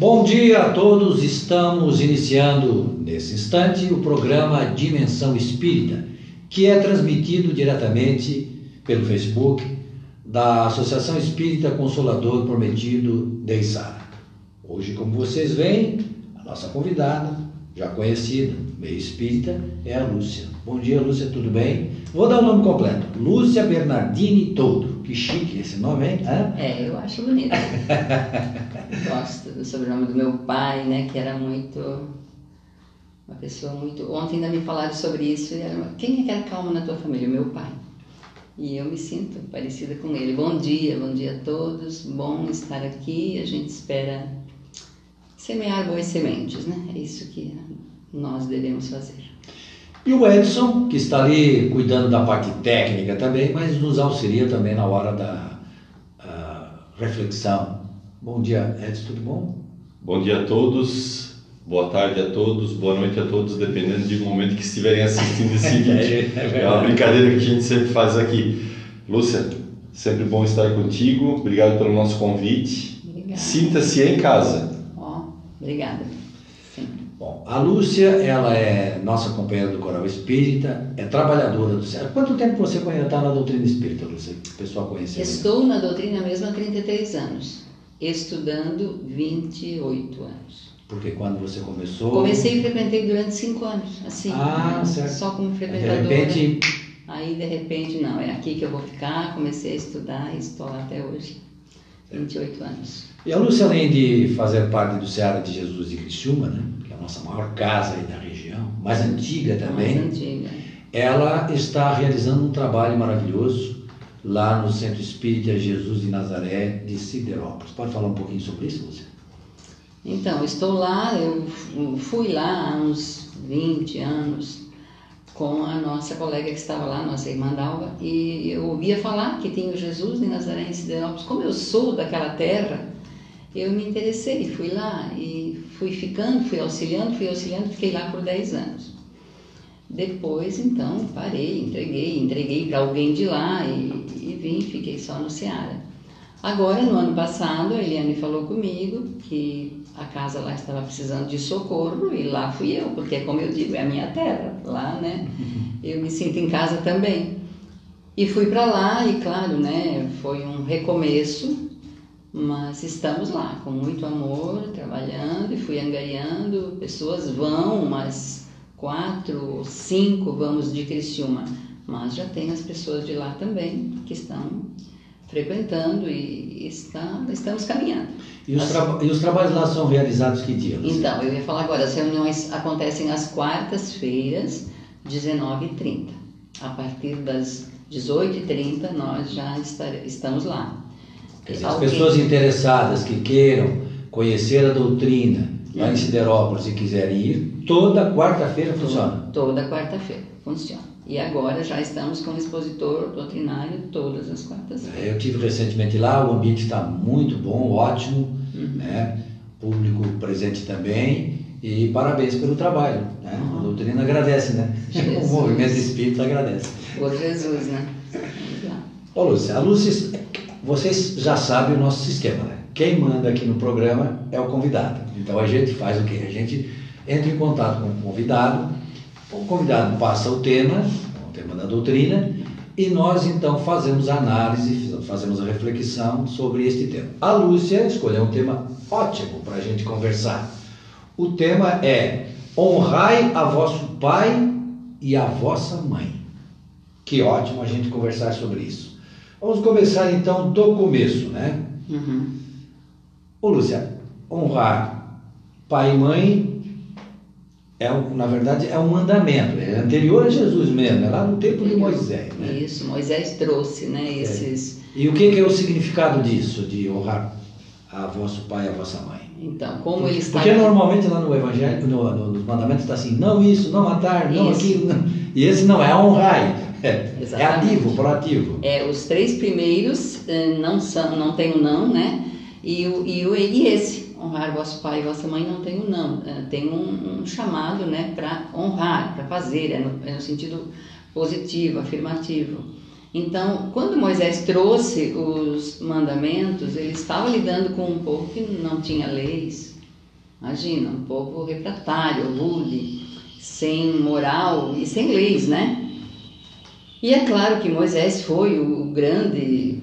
Bom dia a todos, estamos iniciando nesse instante o programa Dimensão Espírita, que é transmitido diretamente pelo Facebook da Associação Espírita Consolador Prometido de Isara. Hoje, como vocês veem, a nossa convidada, já conhecida, meio espírita, é a Lúcia. Bom dia, Lúcia, tudo bem? Vou dar o nome completo: Lúcia Bernardini Todo. Que chique esse nome, hein? Hã? É, eu acho bonito. Gosto do sobrenome do meu pai, né? Que era muito. Uma pessoa muito. Ontem ainda me falaram sobre isso. E era uma... Quem é que era calmo na tua família? Meu pai. E eu me sinto parecida com ele. Bom dia, bom dia a todos. Bom estar aqui. A gente espera semear boas sementes, né? É isso que nós devemos fazer. E o Edson, que está ali cuidando da parte técnica também, mas nos auxilia também na hora da reflexão. Bom dia, Edson, tudo bom? Bom dia a todos, boa tarde a todos, boa noite a todos, dependendo do momento que estiverem assistindo esse vídeo. é, é uma brincadeira que a gente sempre faz aqui. Lúcia, sempre bom estar contigo, obrigado pelo nosso convite. Sinta-se em casa. Ó, oh, obrigada. Bom, a Lúcia, ela é nossa companheira do Coral Espírita, é trabalhadora do céu. Quanto tempo você está na doutrina espírita, Lúcia? O pessoal conhece? Estou na doutrina mesmo há 33 anos, estudando 28 anos. Porque quando você começou. Comecei e frequentei durante 5 anos, assim. Ah, certo. Só como frequentadora. De repente. Aí, de repente, não, é aqui que eu vou ficar. Comecei a estudar e estou lá até hoje. 28 anos. E a Lúcia, além de fazer parte do Seara de Jesus de Criciúma, né? nossa maior casa aí da região, mais antiga também. Mais antiga. Ela está realizando um trabalho maravilhoso lá no Centro Espírita Jesus de Nazaré de Siderópolis. Pode falar um pouquinho sobre isso, Lúcia? Então, estou lá, eu fui lá há uns 20 anos com a nossa colega que estava lá, nossa irmã Dalva, e eu ouvia falar que tinha o Jesus de Nazaré em Siderópolis. Como eu sou daquela terra, eu me interessei, fui lá e fui ficando, fui auxiliando, fui auxiliando, fiquei lá por 10 anos. Depois, então, parei, entreguei, entreguei para alguém de lá e, e vim, fiquei só no Ceará. Agora, no ano passado, a Eliane falou comigo que a casa lá estava precisando de socorro e lá fui eu, porque, como eu digo, é a minha terra, lá, né? Eu me sinto em casa também. E fui para lá e, claro, né, foi um recomeço, mas estamos lá com muito amor, trabalhando e fui angariando. Pessoas vão, mas quatro, cinco vamos de Criciúma, mas já tem as pessoas de lá também que estão frequentando e está, estamos caminhando. E os, e os, trabalhos lá são realizados que dia? Então, eu ia falar agora, as reuniões acontecem às quartas-feiras, 19h30. A partir das 18h30 nós já estar, estamos lá. Dizer, as pessoas interessadas que queiram conhecer a doutrina lá em uhum. Siderópolis e quiserem ir, toda quarta-feira funciona? Toda quarta-feira funciona. E agora já estamos com o expositor doutrinário todas as quartas-feiras. É, eu tive recentemente lá, o ambiente está muito bom, ótimo, uhum. né? público presente também. E parabéns pelo trabalho. Né? Uhum. A doutrina agradece, né? Jesus. O movimento espírita agradece. Por Jesus, né? Ô Lúcia, a Lúcia vocês já sabem o nosso sistema, né? Quem manda aqui no programa é o convidado. Então a gente faz o quê? A gente entra em contato com o convidado, o convidado passa o tema, o tema da doutrina, e nós então fazemos a análise, fazemos a reflexão sobre este tema. A Lúcia escolheu um tema ótimo para a gente conversar. O tema é Honrai a vosso pai e a vossa mãe. Que ótimo a gente conversar sobre isso. Vamos começar então do começo, né? Uhum. Ô Lúcia, honrar pai e mãe é, na verdade, é um mandamento, é anterior a Jesus mesmo, é lá no tempo de Moisés. Né? Isso, Moisés trouxe, né, é. esses... É. E o que, que é o significado disso, de honrar a vosso pai e a vossa mãe? Então, como ele está... Porque normalmente lá no Evangelho, no, no, nos mandamentos está assim, não isso, não matar, não isso. aquilo, não. e esse não é honrar. É, é ativo, proativo. É, os três primeiros eh, não são, não tem o não, né? E, o, e, o, e esse, honrar vosso pai e vossa mãe, não tem o não. Eh, tem um, um chamado, né, para honrar, para fazer, é no, é no sentido positivo, afirmativo. Então, quando Moisés trouxe os mandamentos, ele estava lidando com um povo que não tinha leis, Imagina, um povo refratário, rude, sem moral e sem leis, né? E é claro que Moisés foi o grande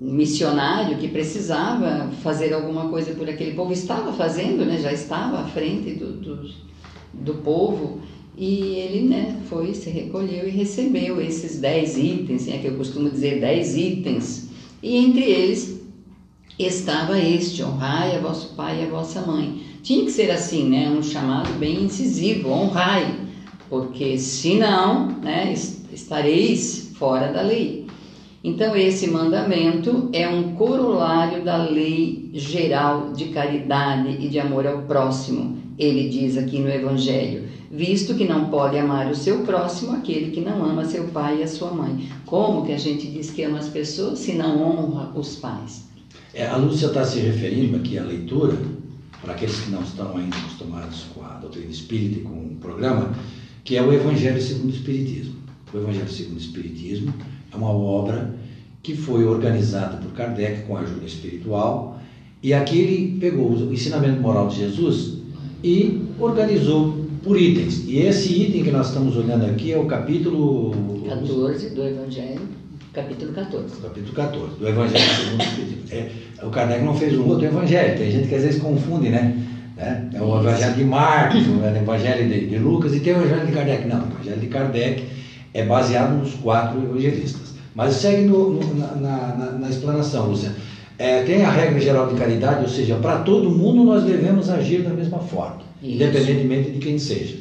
missionário que precisava fazer alguma coisa por aquele povo, estava fazendo, né? já estava à frente do, do, do povo, e ele né, foi, se recolheu e recebeu esses dez itens, é que eu costumo dizer dez itens, e entre eles estava este, honrai a vosso pai e a vossa mãe. Tinha que ser assim, né, um chamado bem incisivo, honrai, porque senão né, estareis fora da lei. Então, esse mandamento é um corolário da lei geral de caridade e de amor ao próximo, ele diz aqui no Evangelho, visto que não pode amar o seu próximo aquele que não ama seu pai e a sua mãe. Como que a gente diz que ama as pessoas se não honra os pais? É, a Lúcia está se referindo aqui à leitura, para aqueles que não estão ainda acostumados com a doutrina espírita e com o programa, que é o Evangelho segundo o Espiritismo. O Evangelho segundo o Espiritismo é uma obra que foi organizada por Kardec com ajuda espiritual e aqui ele pegou o ensinamento moral de Jesus e organizou por itens. E esse item que nós estamos olhando aqui é o capítulo 14 do Evangelho, capítulo 14. Capítulo 14 do Evangelho segundo o Espiritismo. É, o Kardec não fez um outro evangelho, tem gente que às vezes confunde, né? É, é o Evangelho de Marcos, o Evangelho de, de Lucas e tem o Evangelho de Kardec. Não, o Evangelho de Kardec é baseado nos quatro evangelistas. Mas segue no, no, na, na, na, explanação, Luciano. É, tem a regra geral de caridade, ou seja, para todo mundo nós devemos agir da mesma forma, Isso. independentemente de quem seja.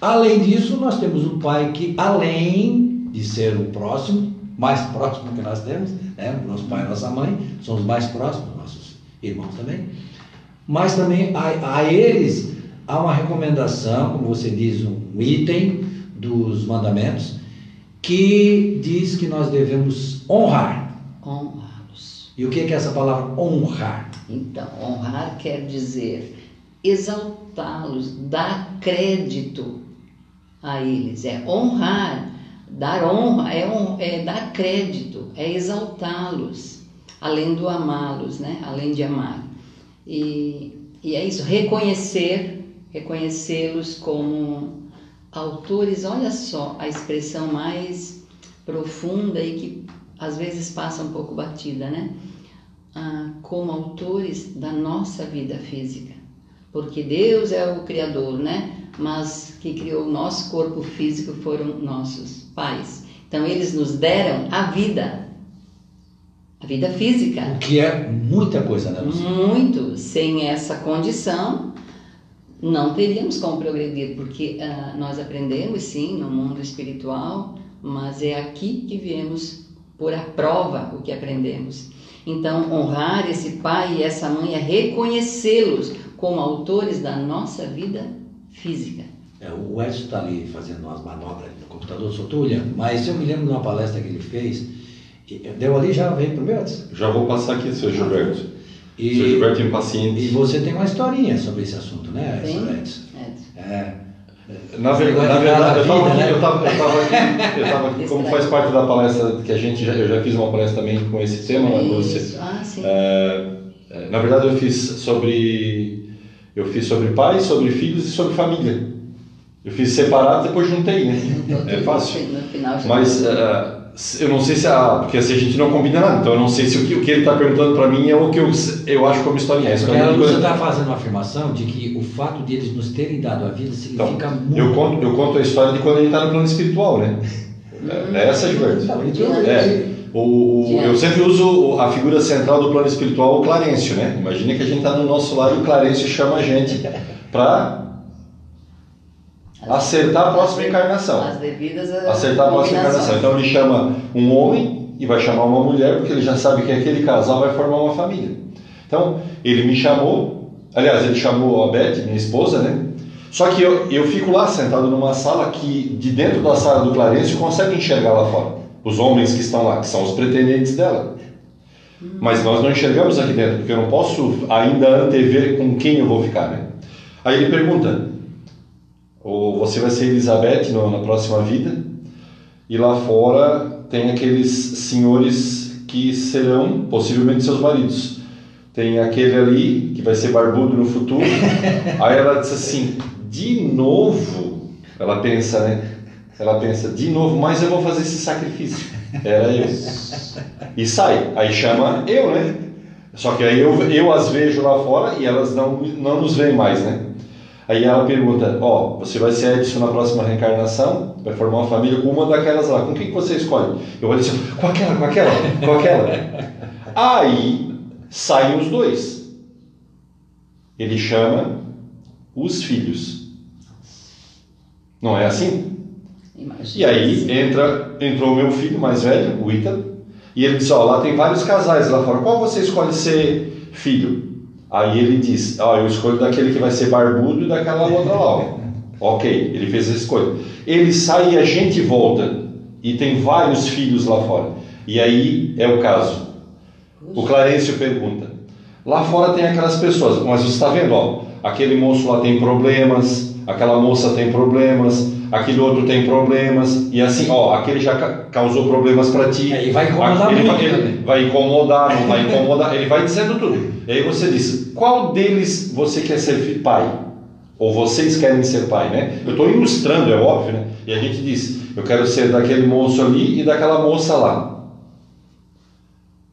Além disso, nós temos o pai que, além de ser o próximo, mais próximo que nós temos, né? nosso pai e nossa mãe, são os mais próximos, nossos irmãos também, mas também a, a eles há uma recomendação, como você diz, um item dos mandamentos, que diz que nós devemos honrar. Honrá-los. E o que é essa palavra honrar? Então, honrar quer dizer exaltá-los, dar crédito a eles. É honrar, dar honra, é, é dar crédito, é exaltá-los, além do amá-los, né? Além de amar. E, e é isso, reconhecer, reconhecê-los como autores, olha só a expressão mais profunda e que às vezes passa um pouco batida, né? Ah, como autores da nossa vida física. Porque Deus é o Criador, né? Mas que criou o nosso corpo físico foram nossos pais. Então eles nos deram a vida, a vida física. O que é muita coisa, né, Luciana? Muito. Sem essa condição, não teríamos como progredir, porque uh, nós aprendemos sim no mundo espiritual, mas é aqui que viemos por a prova o que aprendemos. Então, honrar esse pai e essa mãe é reconhecê-los como autores da nossa vida física. É, o Edson está ali fazendo umas manobras no computador, só estou olhando, mas eu me lembro de uma palestra que ele fez. Deu ali, já veio primeiro? Já vou passar aqui, seu Gilberto. E, Seu Gilberto Impaciente. E você tem uma historinha sobre esse assunto, né, Edson? É. é. Na, ver, na verdade, eu estava aqui, eu tava, eu tava aqui, eu tava aqui como faz parte da palestra que a gente já, eu já fiz uma palestra também com esse tema, Lúcia. Ah, sim. É, é, na verdade, eu fiz sobre eu fiz sobre pais, sobre filhos e sobre família. Eu fiz separado, depois juntei, né? É fácil. No final, Mas uh, eu não sei se a. Porque assim, a gente não combina nada, então eu não sei se o que, o que ele está perguntando para mim é o que eu, eu acho como historinha. É porque você está fazendo uma afirmação de que o fato de eles nos terem dado a vida significa então, muito. Eu conto, eu conto a história de quando ele está no plano espiritual, né? Hum. É essa, Gilberto? É. O, o, eu sempre uso a figura central do plano espiritual, o Clarencio, né? Imagina que a gente está no nosso lado e o Clarencio chama a gente para acertar a próxima encarnação. As devidas acertar a próxima encarnação. Então ele chama um homem e vai chamar uma mulher, porque ele já sabe que aquele casal vai formar uma família. Então ele me chamou, aliás, ele chamou a Beth, minha esposa, né? Só que eu, eu fico lá sentado numa sala que, de dentro da sala do Clarencio, consegue enxergar lá fora. Os homens que estão lá, que são os pretendentes dela. Mas nós não enxergamos aqui dentro, porque eu não posso ainda antever com quem eu vou ficar, né? Aí ele pergunta: ou você vai ser Elizabeth no, na próxima vida, e lá fora tem aqueles senhores que serão possivelmente seus maridos. tem aquele ali que vai ser barbudo no futuro. Aí ela diz assim: de novo, ela pensa, né? Ela pensa, de novo, mas eu vou fazer esse sacrifício. Era eu. E sai. Aí chama eu, né? Só que aí eu, eu as vejo lá fora e elas não, não nos veem mais, né? Aí ela pergunta, ó, oh, você vai ser Edson na próxima reencarnação, vai formar uma família com uma daquelas lá, com quem que você escolhe? Eu vou dizer, com aquela, com aquela, com aquela. Aí saem os dois. Ele chama os filhos. Não é assim? Imagina e aí entra, entrou o meu filho mais velho, o Ita, e ele diz, ó, lá tem vários casais lá fora, qual você escolhe ser filho? Aí ele diz, ó, eu escolho daquele que vai ser barbudo e daquela outra lá. ok, ele fez a escolha. Ele sai e a gente volta, e tem vários filhos lá fora. E aí é o caso. O Clarencio pergunta, lá fora tem aquelas pessoas, mas você está vendo, ó, aquele moço lá tem problemas, aquela moça tem problemas, aquele outro tem problemas, e assim, ó, aquele já causou problemas para ti. É, e vai incomodar ele, muito, ele vai incomodar, não vai incomodar, ele vai dizendo tudo. E aí você diz, qual deles você quer ser pai? Ou vocês querem ser pai, né? Eu estou ilustrando, é óbvio, né? E a gente diz, eu quero ser daquele moço ali e daquela moça lá.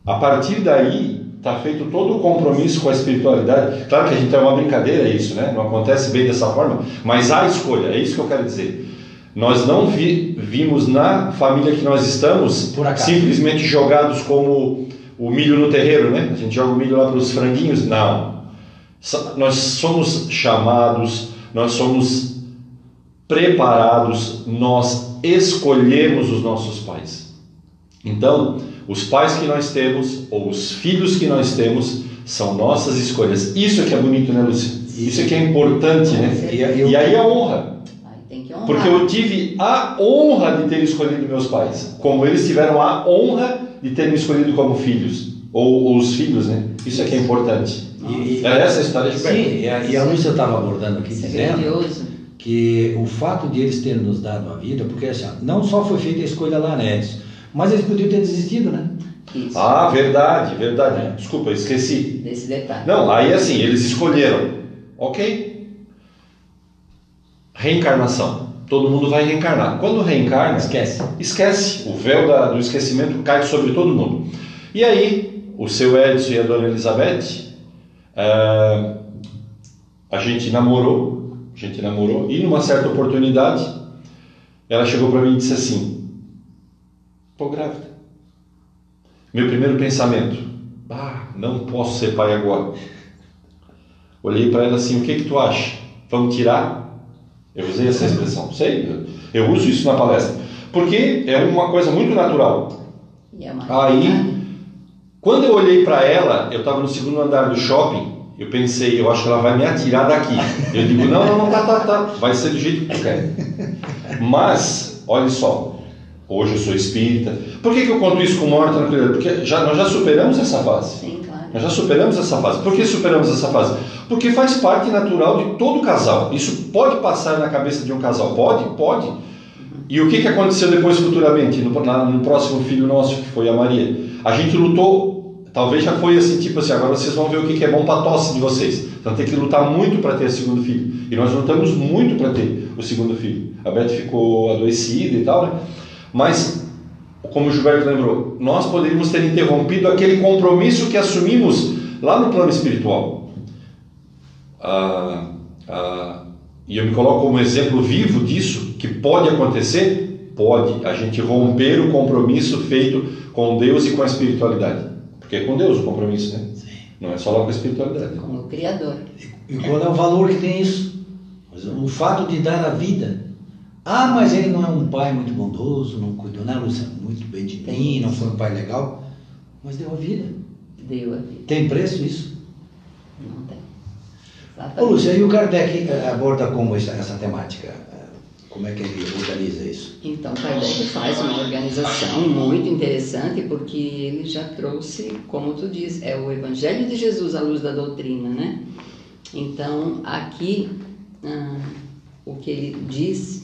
A partir daí, está feito todo o compromisso com a espiritualidade. Claro que a gente é uma brincadeira isso, né? Não acontece bem dessa forma, mas há escolha, é isso que eu quero dizer. Nós não vi, vimos na família que nós estamos simplesmente jogados como o milho no terreiro, né? A gente joga o milho lá para os franguinhos. Não. Nós somos chamados, nós somos preparados, nós escolhemos os nossos pais. Então, os pais que nós temos, ou os filhos que nós temos, são nossas escolhas. Isso é que é bonito, né, Lúcia? Isso é que é importante, né? E, e aí a honra. Porque eu tive a honra de ter escolhido meus pais, como eles tiveram a honra de ter me escolhido como filhos, ou, ou os filhos, né? Isso é que é importante. E, é essa a história de Sim, e a, e a Lúcia estava abordando aqui, Isso é dizendo é que o fato de eles terem nos dado a vida, porque assim, não só foi feita a escolha lá, né, Edson? Mas eles podiam ter desistido, né? Isso. Ah, verdade, verdade. É. Desculpa, esqueci. Desse detalhe. Não, aí assim, eles escolheram. Ok. Reencarnação. Todo mundo vai reencarnar. Quando reencarna, esquece. Esquece. O véu da, do esquecimento cai sobre todo mundo. E aí, o seu Edson e a dona Elizabeth, uh, a gente namorou, a gente namorou, e numa certa oportunidade, ela chegou para mim e disse assim: Estou grávida. Meu primeiro pensamento: ah, não posso ser pai agora. Olhei para ela assim: o que que tu acha? Vamos tirar? Eu usei essa expressão, sei, eu uso isso na palestra, porque é uma coisa muito natural. É Aí, quando eu olhei para ela, eu estava no segundo andar do shopping, eu pensei, eu acho que ela vai me atirar daqui. Eu digo, não, não, não, tá, tá, tá, vai ser do jeito que tu quer. Mas, olha só, Hoje eu sou espírita. Por que, que eu conto isso com maior tranquilidade? Porque já, nós já superamos essa fase. Sim, claro. Nós já superamos essa fase. Por que superamos essa fase? Porque faz parte natural de todo casal. Isso pode passar na cabeça de um casal? Pode? Pode. E o que, que aconteceu depois futuramente, no, na, no próximo filho nosso, que foi a Maria? A gente lutou, talvez já foi assim, tipo assim, agora vocês vão ver o que, que é bom para a tosse de vocês. Então tem que lutar muito para ter o segundo filho. E nós lutamos muito para ter o segundo filho. A Beth ficou adoecida e tal, né? Mas, como o Gilberto lembrou, nós poderíamos ter interrompido aquele compromisso que assumimos lá no plano espiritual. Ah, ah, e eu me coloco como exemplo vivo disso, que pode acontecer? Pode. A gente romper o compromisso feito com Deus e com a espiritualidade. Porque é com Deus o compromisso, né? Sim. Não é só lá com a espiritualidade. Com o Criador. E, e qual é o valor que tem isso? O fato de dar a vida ah, mas ele não é um pai muito bondoso, não cuidou, né, Lúcia? Muito bem de mim, não foi um pai legal. Mas deu a vida. Deu a vida. Tem preço isso? Não tem. Exatamente. Ô, Lúcia, e o Kardec eh, aborda como essa, essa temática? Eh, como é que ele organiza isso? Então, Kardec faz uma organização muito interessante porque ele já trouxe, como tu diz, é o Evangelho de Jesus à luz da doutrina, né? Então, aqui, ah, o que ele diz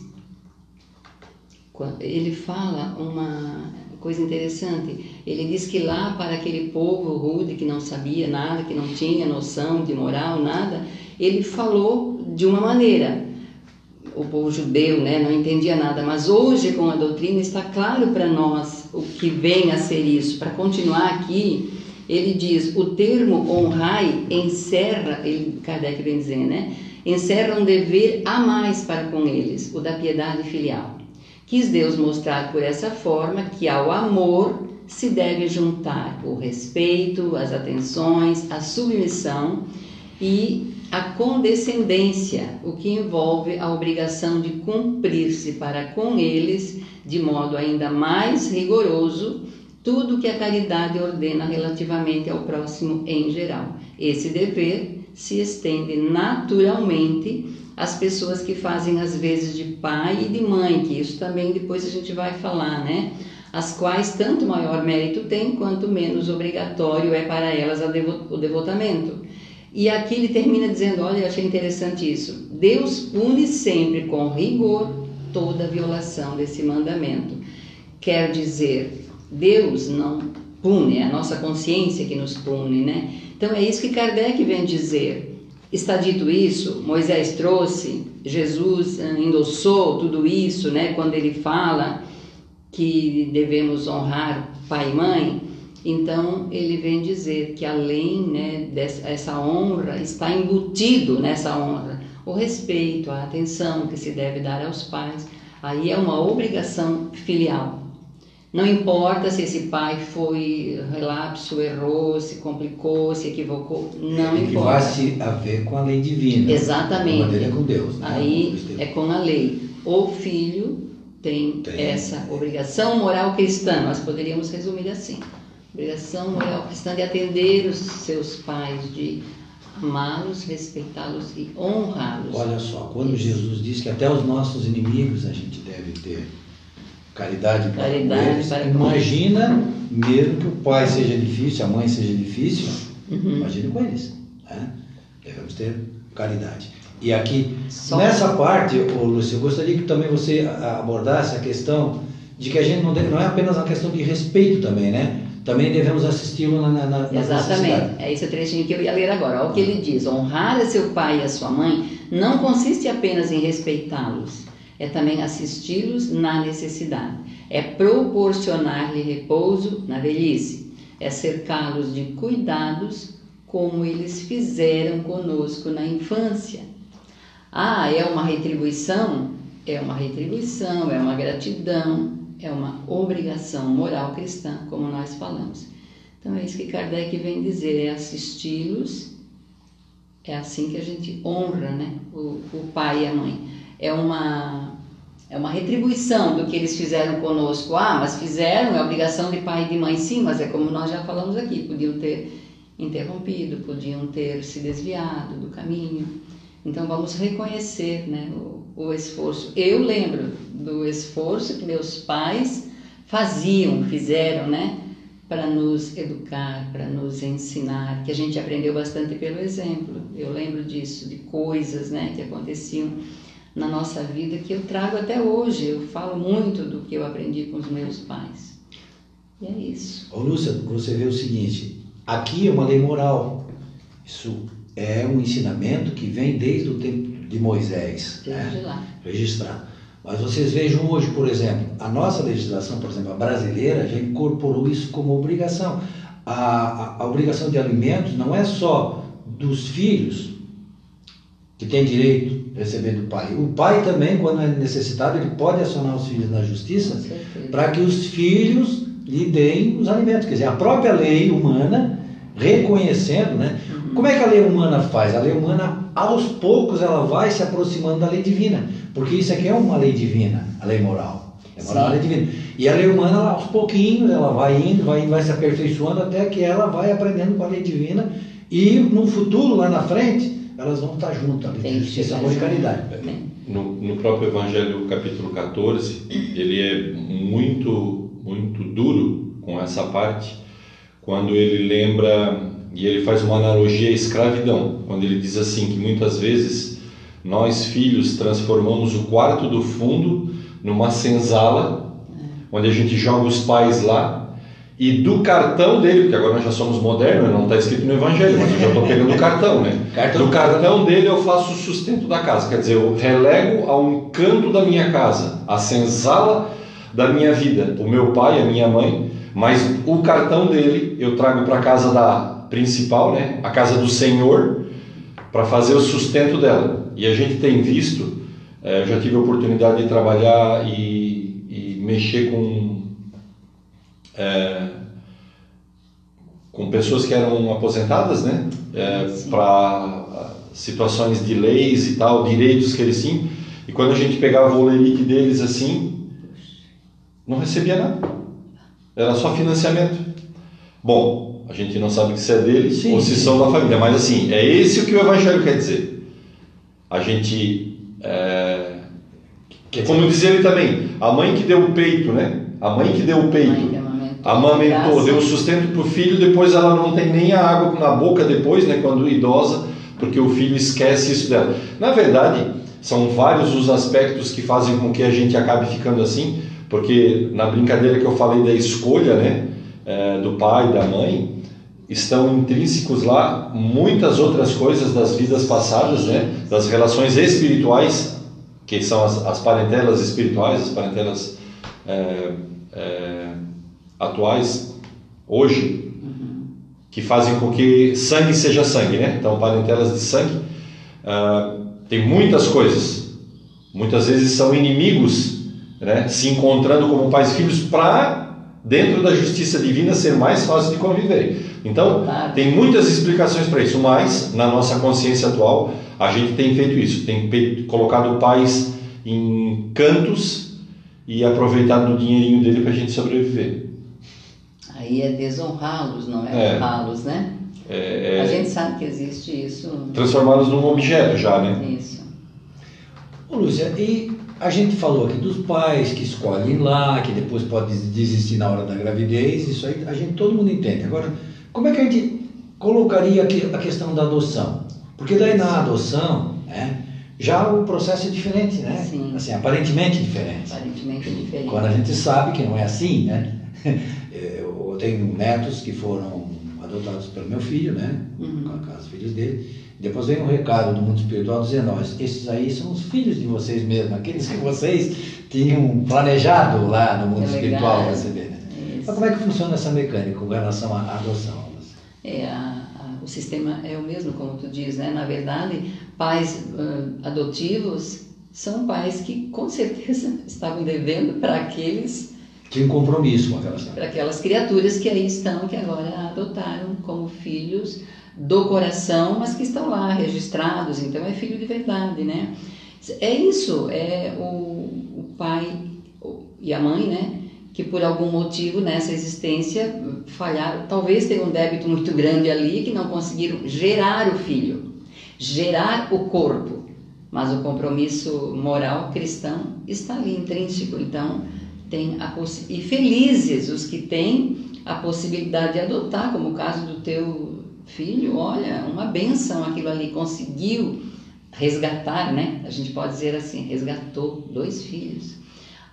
ele fala uma coisa interessante. Ele diz que lá para aquele povo rude que não sabia nada, que não tinha noção de moral, nada, ele falou de uma maneira. O povo judeu, né, não entendia nada, mas hoje com a doutrina está claro para nós o que vem a ser isso. Para continuar aqui, ele diz: o termo honrai encerra, ele, Kardec vem dizer, né? Encerra um dever a mais para com eles, o da piedade filial. Quis Deus mostrar por essa forma que ao amor se deve juntar o respeito, as atenções, a submissão e a condescendência, o que envolve a obrigação de cumprir-se para com eles, de modo ainda mais rigoroso, tudo que a caridade ordena relativamente ao próximo em geral. Esse dever se estende naturalmente as pessoas que fazem as vezes de pai e de mãe, que isso também depois a gente vai falar, né? As quais tanto maior mérito têm, quanto menos obrigatório é para elas o devotamento. E aqui ele termina dizendo: Olha, eu achei interessante isso. Deus pune sempre com rigor toda violação desse mandamento. Quer dizer, Deus não pune, é a nossa consciência que nos pune, né? Então é isso que Kardec vem dizer. Está dito isso, Moisés trouxe, Jesus eh, endossou tudo isso, né? Quando ele fala que devemos honrar pai e mãe, então ele vem dizer que além né, dessa honra está embutido nessa honra o respeito, a atenção que se deve dar aos pais. Aí é uma obrigação filial. Não importa se esse pai foi relapso, errou, se complicou, se equivocou, não é, importa. Que vai se a ver com a lei divina. Exatamente. A é com Deus. Né? Aí é com a lei. O filho tem, tem, essa obrigação moral cristã, nós poderíamos resumir assim. Obrigação moral cristã de atender os seus pais, de amá-los, respeitá-los e honrá-los. Olha só, quando. Jesus diz que até os nossos inimigos a gente deve ter caridade para caridade eles. Para imagina mesmo que o pai seja difícil, a mãe seja difícil, uhum. imagine com eles. Né? Devemos ter caridade. E aqui, Só nessa parte, ô, Lúcio, eu gostaria que também você abordasse a questão de que a gente não, deve, não é apenas uma questão de respeito também, né? Também devemos assisti-lo na, na, na Exatamente, é esse trechinho que eu ia ler agora. Olha o que ele diz: honrar a seu pai e a sua mãe não consiste apenas em respeitá-los, é também assisti-los na necessidade, é proporcionar-lhe repouso na velhice, é cercá-los de cuidados como eles fizeram conosco na infância. Ah, é uma retribuição? É uma retribuição, é uma gratidão, é uma obrigação moral cristã, como nós falamos. Então é isso que Kardec vem dizer, é assisti-los, é assim que a gente honra né, o, o pai e a mãe é uma, é uma retribuição do que eles fizeram conosco. Ah, mas fizeram, é obrigação de pai e de mãe, sim, mas é como nós já falamos aqui, podiam ter interrompido, podiam ter se desviado do caminho. Então vamos reconhecer né, o, o esforço. Eu lembro do esforço que meus pais faziam, fizeram, né? Para nos educar, para nos ensinar, que a gente aprendeu bastante pelo exemplo. Eu lembro disso, de coisas né, que aconteciam na nossa vida que eu trago até hoje. Eu falo muito do que eu aprendi com os meus pais. E é isso. Ô Lúcia, você vê o seguinte: aqui é uma lei moral. Isso é um ensinamento que vem desde o tempo de Moisés. Desde né? lá. Registrado. Mas vocês vejam hoje, por exemplo, a nossa legislação, por exemplo, a brasileira, já incorporou isso como obrigação. A, a, a obrigação de alimentos não é só dos filhos, que têm direito receber do pai. O pai também, quando é necessitado, ele pode acionar os filhos na justiça para que os filhos lhe deem os alimentos. Quer dizer, a própria lei humana reconhecendo, né? Uhum. Como é que a lei humana faz? A lei humana, aos poucos, ela vai se aproximando da lei divina, porque isso aqui é uma lei divina, a lei moral. É moral, a lei divina. E a lei humana, ela, aos pouquinhos, ela vai indo, vai, vai se aperfeiçoando até que ela vai aprendendo com a lei divina e no futuro, lá na frente, elas vão estar juntas, ali, justiça, amor e caridade. No, no próprio Evangelho, capítulo 14, ele é muito, muito duro com essa parte, quando ele lembra e ele faz uma analogia à escravidão, quando ele diz assim que muitas vezes nós filhos transformamos o quarto do fundo numa senzala onde a gente joga os pais lá, e do cartão dele, porque agora nós já somos modernos, não está escrito no Evangelho, mas eu já estou pegando o cartão, né? Cartão. Do cartão dele eu faço o sustento da casa, quer dizer, eu relego a um canto da minha casa, a senzala da minha vida, o meu pai, a minha mãe, mas o cartão dele eu trago para a casa da principal, né? A casa do Senhor, para fazer o sustento dela. E a gente tem visto, eh, eu já tive a oportunidade de trabalhar e, e mexer com é, com pessoas que eram aposentadas, né? É, para situações de leis e tal, direitos que eles tinham. E quando a gente pegava o olerite deles assim, não recebia nada. Era só financiamento. Bom, a gente não sabe se é deles Sim, ou se sim. são da família, mas assim, é esse o que o Evangelho quer dizer. A gente. É, Quer como dizia ele também, a mãe que deu o peito, né? A mãe que deu o peito amamentou. deu sustento para o filho, depois ela não tem nem a água na boca depois, né, quando idosa, porque o filho esquece isso dela. Na verdade, são vários os aspectos que fazem com que a gente acabe ficando assim, porque na brincadeira que eu falei da escolha, né, eh, do pai e da mãe, estão intrínsecos lá muitas outras coisas das vidas passadas, né, das relações espirituais, que são as, as parentelas espirituais, as parentelas eh, eh, atuais hoje que fazem com que sangue seja sangue, né? Então, parentelas de sangue ah, tem muitas coisas. Muitas vezes são inimigos, né? Se encontrando como pais e filhos para dentro da justiça divina ser mais fácil de conviver. Então, tem muitas explicações para isso, mas na nossa consciência atual a gente tem feito isso, tem colocado pais em cantos e aproveitado o dinheirinho dele para a gente sobreviver. Aí é desonrá-los, não é, É. honrá-los, né? É, é A gente sabe que existe isso. transformá-los num objeto já, né? Isso. Ô, Lúcia, e a gente falou aqui dos pais que escolhem lá, que depois pode desistir na hora da gravidez, isso aí a gente todo mundo entende. Agora, como é que a gente colocaria aqui a questão da adoção? Porque daí na adoção, né, já o processo é diferente, né? Sim. Assim, aparentemente diferente. Aparentemente diferente. Quando a gente sabe que não é assim, né? Tenho netos que foram adotados pelo meu filho, né? Uhum. Com os filhos dele. Depois vem um recado do mundo espiritual dizendo: ó, esses aí são os filhos de vocês mesmos, aqueles que vocês tinham planejado lá no mundo É espiritual receber. Né? Isso. Mas como é que funciona essa mecânica com relação à adoção? É, a- a- o sistema é o mesmo, como tu diz, né? Na verdade, pais ah, adotivos são pais que com certeza estavam devendo para aqueles, Tinha um compromisso com aquela para aquelas criaturas que aí estão, que agora adotaram como filhos do coração, mas que estão lá registrados, então é filho de verdade, né? É isso, é o, o pai e a mãe, né? Que por algum motivo nessa existência falharam, talvez tenham um débito muito grande ali que não conseguiram gerar o filho, gerar o corpo, mas o compromisso moral cristão está ali intrínseco, então tem a e felizes os que têm a possibilidade de adotar, como o caso do teu filho, olha, uma benção aquilo ali conseguiu resgatar, né? A gente pode dizer assim, resgatou dois filhos.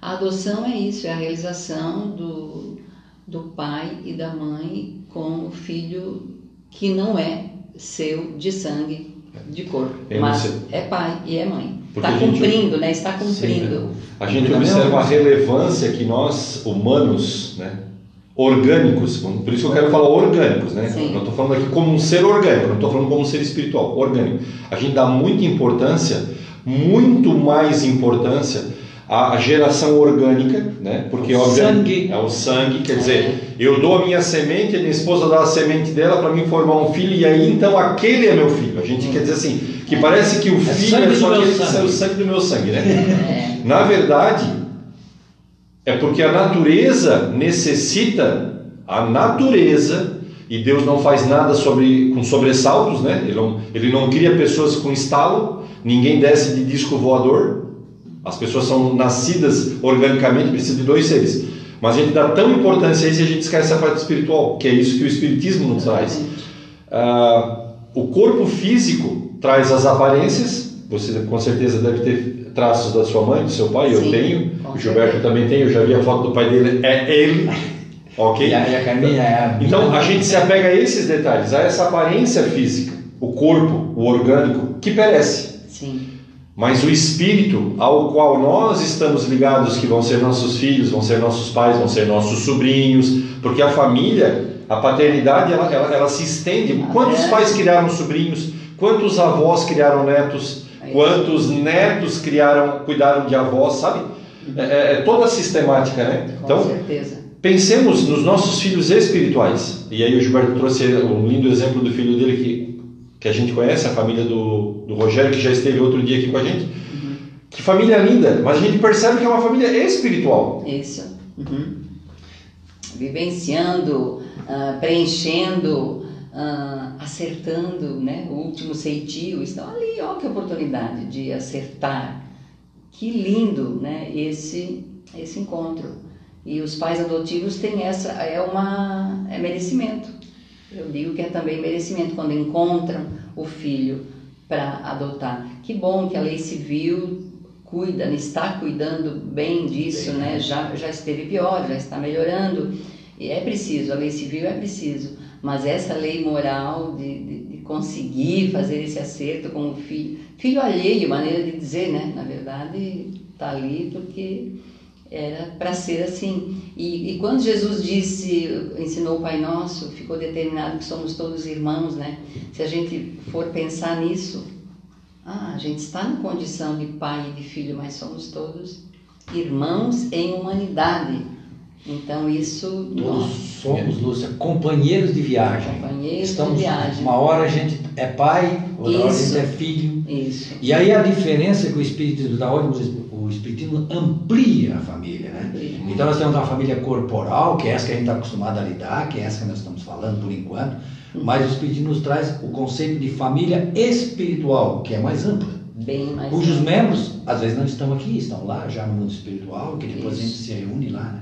A adoção é isso, é a realização do, do pai e da mãe com o filho que não é seu de sangue, de corpo, É, mas você- é pai e é mãe. Porque Está a gente- cumprindo, né? Está cumprindo. A gente Também observa é um- a relevância que nós, humanos, né, orgânicos, por isso que eu quero falar orgânicos, né? Sim. Não estou falando aqui como um ser orgânico, não estou falando como um ser espiritual, orgânico. A gente dá muita importância, muito mais importância à geração orgânica, né? Porque O sangue. é o sangue, quer dizer, eu dou a minha semente, a minha esposa dá a semente dela para mim formar um filho e aí então aquele é meu filho. A gente quer dizer assim, que parece que o filho sangue é só aquele que sai o sangue do meu sangue, né? É, Na verdade, é porque a natureza necessita, a natureza, e Deus não faz nada sobre, com sobressaltos, né? Ele não, ele não cria pessoas com estalo, ninguém desce de disco voador, as pessoas são nascidas organicamente, precisa de dois seres. Mas a gente dá tão importância a isso e a gente esquece a parte espiritual, que é isso que o Espiritismo nos traz. Ah, o corpo físico traz as aparências, você com certeza deve ter traços da sua mãe, do seu pai, Sim, eu tenho, o Gilberto também tem, eu já vi a foto do pai dele, é ele, ok? E a, e a Carminha é a Então a gente se apega a esses detalhes, a essa aparência física, o corpo, o orgânico, que perece. Mas o espírito ao qual nós estamos ligados, que vão ser nossos filhos, vão ser nossos pais, vão ser nossos sobrinhos, porque a família, a paternidade, ela, ela, ela se estende. Quantos pais criaram sobrinhos? Quantos avós criaram netos? É. Quantos netos criaram, cuidaram de avós, sabe? É, é- é toda a sistemática, né? com Então, certeza. pensemos nos nossos filhos espirituais. E aí o Gilberto trouxe um lindo exemplo do filho dele que, que a gente conhece, a família do, do Rogério, que já esteve outro dia aqui com a gente. Que família linda, mas a gente percebe que é uma família espiritual. Isso. Uhum. Vivenciando, ah, preenchendo, ah, acertando, né? O último ceitio. Estão ali, ó, que oportunidade de acertar. Que lindo, né? Esse, esse encontro. E os pais adotivos têm essa, é uma, é merecimento. Eu digo que é também merecimento quando encontram o filho para adotar. Que bom que a lei civil cuida, está cuidando bem disso, né? Já, já esteve pior, já está melhorando. E é preciso, a lei civil é preciso. Mas essa lei moral de, de, de conseguir fazer esse acerto com o filho, filho alheio, maneira de dizer, né? Na verdade, está ali porque era para ser assim. E, e quando Jesus disse, ensinou o Pai Nosso, ficou determinado que somos todos irmãos, né? Se a gente for pensar nisso, ah, a gente está na condição de pai e de filho, mas somos todos irmãos em humanidade. Então isso, Todos somos, Lúcia, companheiros de viagem. companheiros Estamos, de viagem. Uma hora a gente é pai, outra hora a Isso. gente é filho. Isso. E aí a diferença é que o Espiritismo da onde o Espiritismo amplia a família, né? Amplia. Então nós temos uma família corporal, que é essa que a gente está acostumado a lidar, que é essa que nós estamos falando por enquanto, mas o Espiritismo nos traz o conceito de família espiritual, que é mais ampla. Bem mais. Cujos membros, às vezes, não estão aqui, estão lá já no mundo espiritual, que depois a gente se reúne lá, né?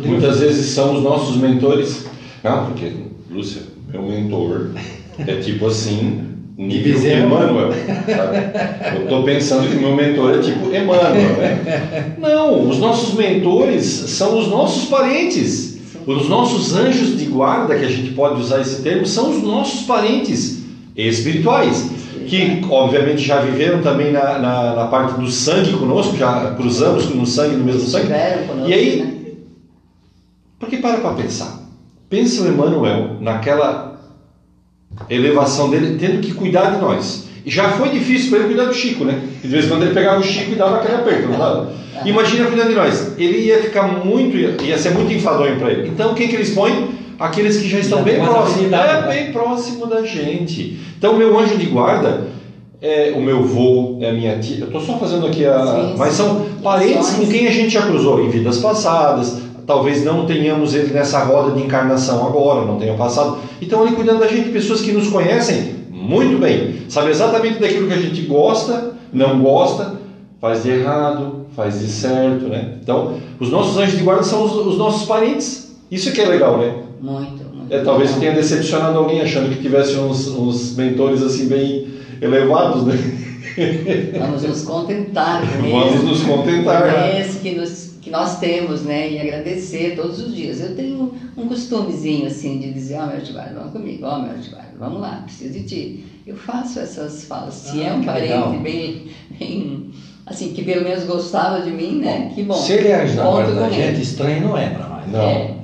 Muitas vezes são os nossos mentores. Não, porque, Lúcia, meu mentor é tipo assim, nível Bezerra. Emmanuel. sabe? Eu estou pensando que meu mentor é tipo Emmanuel, né? Não, os nossos mentores são os nossos parentes. Os nossos anjos de guarda, que a gente pode usar esse termo, são os nossos parentes espirituais. Que, obviamente, já viveram também na, na, na parte do sangue conosco, já cruzamos no sangue, no mesmo sangue. E aí, né? Porque para para pensar. Pensa o Emmanuel naquela elevação dele, tendo que cuidar de nós. E já foi difícil para ele cuidar do Chico, né? De vez em quando ele pegava o Chico e dava aquele aperto, não dava? Imagina cuidando de nós. Ele ia ficar muito, ia ser muito enfadonho para ele. Então, quem que eles põem? Aqueles que já estão bem próximos. É, bem próximo da gente. Então, meu anjo de guarda é o meu avô, é a minha tia. Eu estou só fazendo aqui a. Sim, mas sim. são parentes com quem a gente já cruzou em vidas passadas. Talvez não tenhamos ele nessa roda de encarnação agora, não tenham passado. Então, ali cuidando da gente, pessoas que nos conhecem muito bem, sabe exatamente daquilo que a gente gosta, não gosta, faz de errado, faz de certo, né? Então, os nossos anjos de guarda são os, os nossos parentes. Isso que é legal, né? Muito, muito. É, talvez legal. tenha decepcionado alguém achando que tivesse uns, uns mentores assim bem elevados, né? Vamos nos contentar Vamos nos contentar. com esse que, nos, que nós temos, né? E agradecer todos os dias. Eu tenho um costumezinho assim de dizer, ó meu Artibardo, vamos comigo, ó meu Artibardo, vamos lá, preciso de ti. Eu faço essas falas. Se Ah, é um parente bem, bem, assim, que pelo menos gostava de mim, né? Que bom. Se ele é da Conto guarda da com ele. gente, estranho não é para nós. Não. É.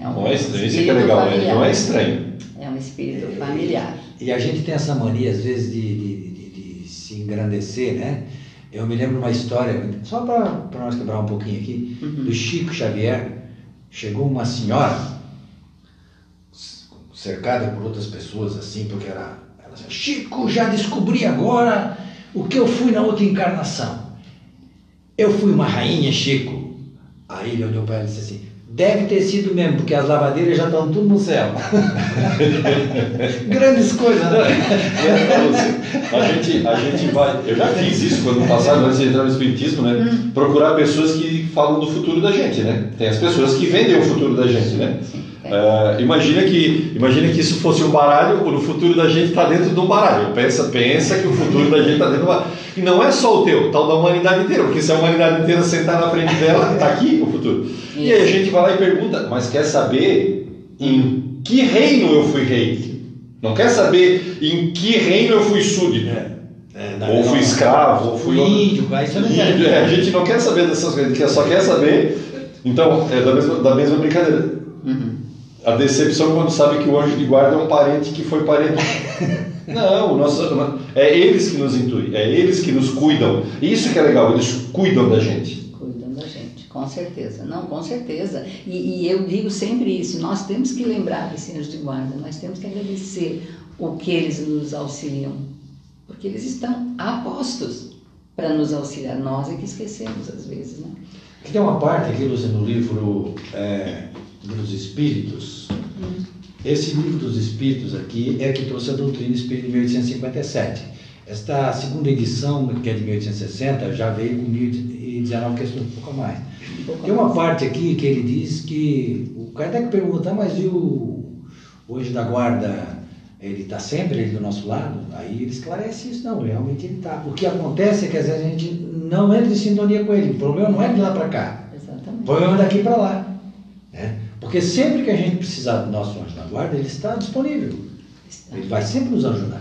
É um Não é estranho, isso que é legal, né? familiar. não é estranho. É um espírito familiar. E a gente tem essa mania, às vezes, de, de, de- de se engrandecer, né? Eu me lembro uma história, só para nós quebrar um pouquinho aqui, Uhum. do Chico Xavier. Chegou uma senhora, cercada por outras pessoas, assim, porque era, ela dizia, Chico, já descobri agora o que eu fui na outra encarnação. Eu fui uma rainha, Chico. Aí ele olhou para ela e disse assim, deve ter sido mesmo, porque as lavadeiras já estão tudo no céu. Grandes coisas, né? A gente, a gente vai. Eu já fiz isso quando passado, antes de entrar no Espiritismo, né? Procurar pessoas que falam do futuro da gente, né? Tem as pessoas que vendem o futuro da gente, né? Uh, imagina que imagina que isso fosse um baralho, o futuro da gente está dentro de um baralho. Pensa, pensa que o futuro da gente está dentro de um baralho. E não é só o teu, tal da humanidade inteira, porque se a humanidade inteira sentar na frente dela, está aqui o futuro. Isso. E aí a gente vai lá e pergunta, mas quer saber em que reino eu fui rei? Não quer saber em que reino eu fui súdito? É. É, ou fui escravo, ou fui índio, vai não índio, é, A gente não quer saber dessas coisas, a gente só quer saber. Então, é da mesma, da mesma brincadeira. Uhum. A decepção quando sabe que o anjo de guarda é um parente que foi parente. não, o nosso, é eles que nos intuem, é eles que nos cuidam. Isso que é legal, eles cuidam da gente. Cuidam da gente, com certeza. Não, com certeza. E, e eu digo sempre isso: nós temos que lembrar desse anjo de guarda, nós temos que agradecer o que eles nos auxiliam porque eles estão apostos para nos auxiliar. Nós é que esquecemos às vezes, né? Aqui tem uma parte aqui, Lúcia, no livro é, dos Espíritos. Esse livro dos Espíritos aqui é que trouxe a doutrina espírita de 1857. Esta segunda edição, que é de 1860, já veio com 1019 questões, um pouco mais. Tem uma parte aqui que ele diz que o Kardec pergunta, mas e o, o anjo da guarda ele está sempre ali do nosso lado, aí ele esclarece isso, não, realmente ele está. O que acontece é que às vezes a gente não entra em sintonia com ele, o problema não é de lá para cá, Exatamente. o problema é daqui para lá. Né? Porque sempre que a gente precisar do nosso anjo da guarda, ele está disponível, ele vai sempre nos ajudar.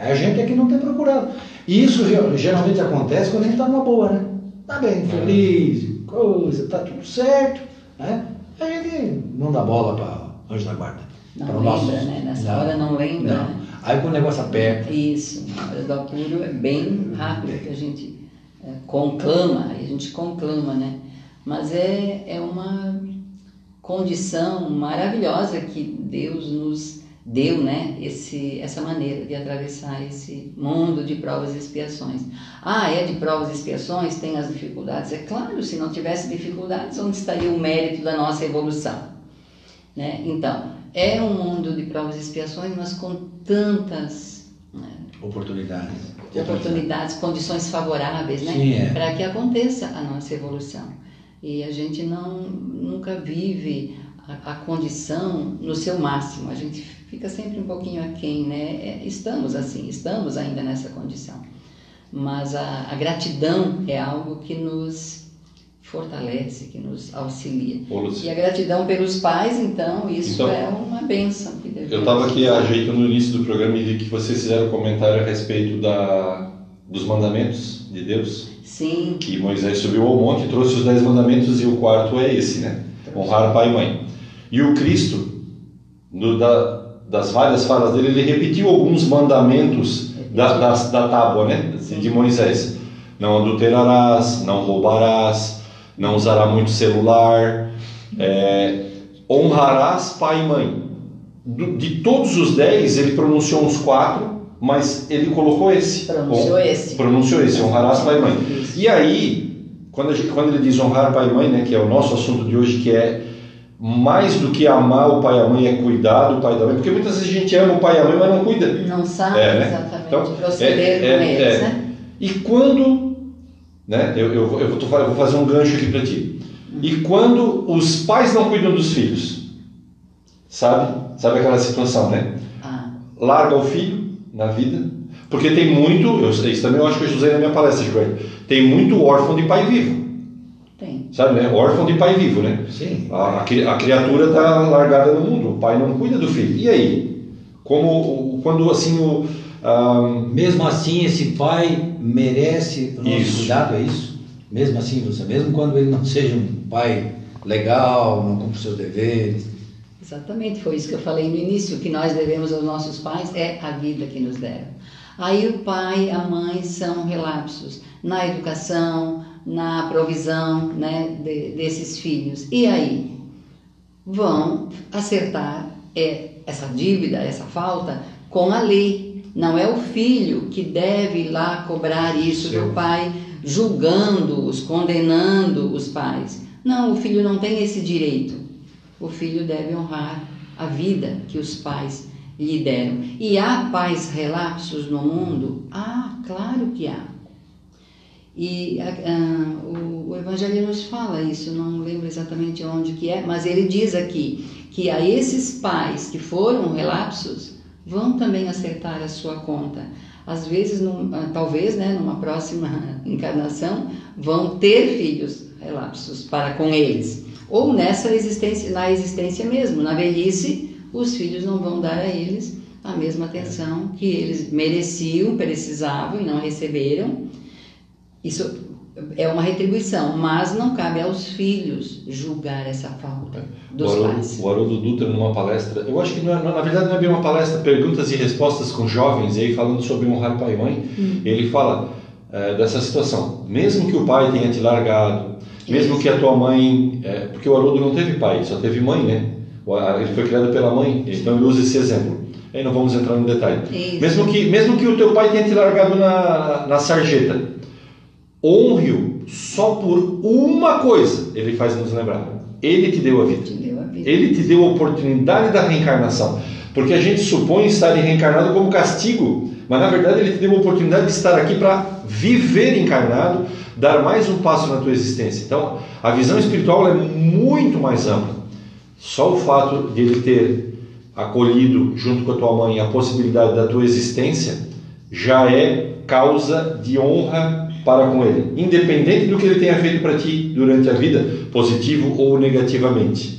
A gente é que não tem procurado. E isso geralmente acontece quando a gente está numa boa, né? Está bem, é. feliz, coisa, está tudo certo, né? A gente não dá bola para anjo da guarda. Não lembra, nosso... né? Nessa não, hora não lembra. Não. Né? Aí quando o negócio aperta. Isso, na hora do apuro é bem rápido que a gente é, conclama, a gente conclama, né? Mas é, é uma condição maravilhosa que Deus nos deu, né? Esse, essa maneira de atravessar esse mundo de provas e expiações. Ah, é de provas e expiações? Tem as dificuldades? É claro, se não tivesse dificuldades, onde estaria o mérito da nossa evolução? Né? Então, é um mundo de provas e expiações, mas com tantas né, oportunidades, oportunidades, condições favoráveis, né, é. para que aconteça a nossa evolução. E a gente não nunca vive a, a, condição no seu máximo. A gente fica sempre um pouquinho aquém, né? É, estamos assim, estamos ainda nessa condição. Mas a, a gratidão é algo que nos fortalece, que nos auxilia. E a gratidão pelos pais, então, isso então, é uma benção. eu estava aqui ajeitando no início do programa e vi que vocês fizeram um comentário a respeito da, dos mandamentos de Deus. Sim. Que Moisés subiu ao monte, trouxe os dez mandamentos e o quarto é esse, né? Honrar pai e mãe. E o Cristo, no, da, das várias falas dele, ele repetiu alguns mandamentos da, da, da tábua, né? De Moisés. Não adulterarás, não roubarás, não usará muito celular, é, honrarás pai e mãe. De todos os dez, ele pronunciou uns quatro, mas ele colocou esse. Pronunciou esse. Pronunciou esse, honrarás pai e mãe. E aí, quando, gente, quando ele diz honrar pai e mãe, né, que é o nosso assunto de hoje, que é mais do que amar o pai e a mãe é cuidar do pai e da mãe, porque muitas vezes a gente ama o pai e a mãe, mas não cuida. Não sabe é, né? exatamente então, proceder é, com é, eles, é. né? E quando né? Eu, eu, eu, vou, eu vou fazer um gancho aqui para ti. E quando os pais não cuidam dos filhos, sabe? Sabe aquela situação, né? Ah. Larga o filho na vida, porque tem muito, eu, isso também eu acho que eu usei na minha palestra, Gilberto, tem muito órfão de pai vivo. Tem. Sabe, né? Órfão de pai vivo, né? Sim. A, a criatura está largada no mundo, o pai não cuida do filho. E aí? Como, quando assim o um, mesmo assim, esse pai merece o nosso isso. cuidado, é isso? Mesmo assim, você, mesmo quando ele não seja um pai legal, não cumpre seus deveres. Exatamente, foi isso que eu falei no início. Que nós devemos aos nossos pais é a vida que nos deram. Aí o pai e a mãe são relapsos na educação, na provisão né, de, desses filhos. E aí? Vão acertar é, essa dívida, essa falta, com a lei não é o filho que deve ir lá cobrar isso Sim. do pai, julgando-os, condenando os pais. Não, o filho não tem esse direito. O filho deve honrar a vida que os pais lhe deram. E há pais relapsos no mundo? Ah, claro que há. E a, a, o, o Evangelho nos fala isso, não lembro exatamente onde que é, mas ele diz aqui que a esses pais que foram relapsos vão também acertar a sua conta. Às vezes, num, ah, talvez, né, numa próxima encarnação, vão ter filhos relapsos para com eles. Ou nessa existência, na existência mesmo, na velhice, os filhos não vão dar a eles a mesma atenção que eles mereciam, precisavam e não receberam. Isso é uma retribuição, mas não cabe aos filhos julgar essa falta dos o Haroldo, pais. O Haroldo Dutra, numa palestra, eu acho que não é, na verdade não é bem uma palestra, perguntas e respostas com jovens, e aí falando sobre honrar pai e mãe, hum. ele fala é, dessa situação. Mesmo que o pai tenha te largado, mesmo que a tua mãe, é, porque o Haroldo não teve pai, só teve mãe, né? Ele foi criado pela mãe, então ele usa esse exemplo. Aí não vamos entrar no detalhe. Isso. Mesmo que, mesmo que o teu pai tenha te largado na, na sarjeta, honre-o só por uma coisa, ele faz nos lembrar. Ele te deu a vida. Ele te deu a oportunidade da reencarnação. Porque a gente supõe estar reencarnado como castigo, mas na verdade ele te deu a oportunidade de estar aqui para viver encarnado, dar mais um passo na tua existência. Então, a visão espiritual é muito mais ampla. Só o fato de ele ter acolhido junto com a tua mãe a possibilidade da tua existência já é causa de honra para com ele, independente do que ele tenha feito para ti durante a vida, positivo ou negativamente.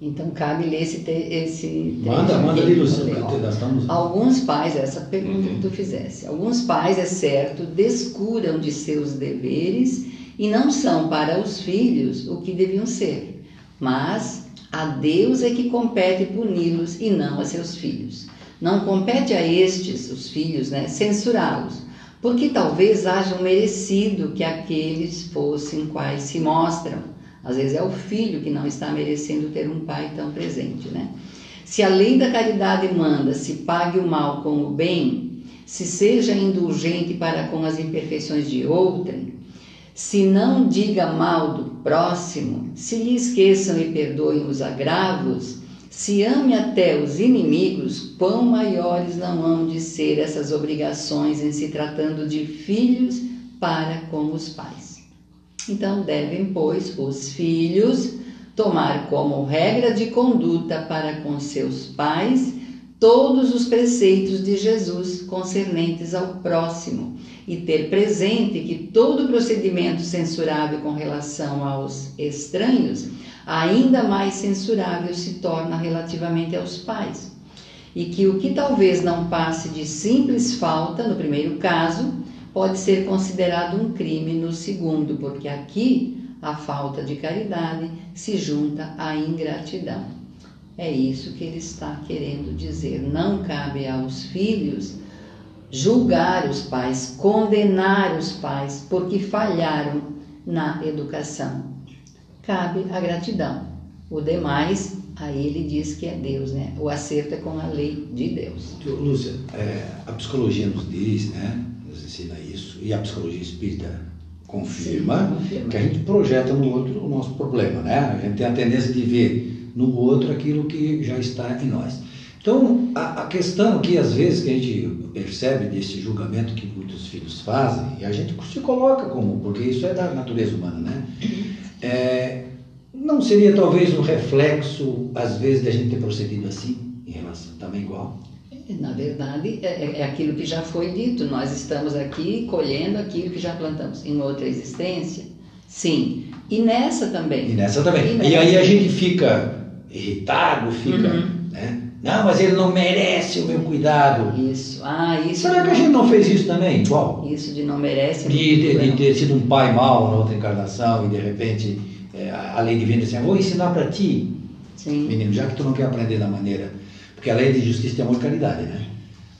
Então cabe ler esse, te, esse manda manda ali estamos... alguns pais essa pergunta uhum. que tu fizesse alguns pais é certo descuram de seus deveres e não são para os filhos o que deviam ser mas a Deus é que compete puni-los e não a seus filhos não compete a estes os filhos né censurá-los porque talvez hajam merecido que aqueles fossem quais se mostram. Às vezes é o filho que não está merecendo ter um pai tão presente, né? Se a lei da caridade manda se pague o mal com o bem, se seja indulgente para com as imperfeições de outrem, se não diga mal do próximo, se lhe esqueçam e perdoem os agravos, se ame até os inimigos, quão maiores não hão de ser essas obrigações em se tratando de filhos para com os pais. Então devem, pois, os filhos tomar como regra de conduta para com seus pais todos os preceitos de Jesus concernentes ao próximo e ter presente que todo procedimento censurável com relação aos estranhos ainda mais censurável se torna relativamente aos pais. E que o que talvez não passe de simples falta no primeiro caso, pode ser considerado um crime no segundo, porque aqui a falta de caridade se junta à ingratidão. É isso que ele está querendo dizer. Não cabe aos filhos julgar os pais, condenar os pais porque falharam na educação cabe a gratidão. O demais, aí ele diz que é Deus, né? O acerto é com a lei de Deus. Lúcia, é, a psicologia nos diz, né? Nos ensina e a psicologia espírita confirma, Sim, confirma. que a gente projeta no outro o nosso problema, né? A gente tem a tendência de ver no outro aquilo que já está em nós. Então, a, a questão aqui, às vezes, que a gente percebe desse julgamento que muitos filhos fazem, e a gente se coloca como, porque isso é da natureza humana, né? É, não seria talvez um reflexo, às vezes, de a gente ter procedido assim, em relação também igual? Na verdade, é, é, é aquilo que já foi dito. Nós estamos aqui colhendo aquilo que já plantamos em outra existência. Sim. E nessa também. E nessa também. E, nessa. e aí a gente fica irritado, fica. Uhum. Né? Não, mas ele não merece o meu cuidado. Isso. Ah, isso. Será que a gente não fez isso também? Igual? Isso de não merece. De, de, de, ter sido um pai mau na outra encarnação e de repente é, a lei divina assim, vou ensinar para ti, Sim. menino, já que tu não quer aprender da maneira. Porque a lei de justiça tem amor e caridade, né?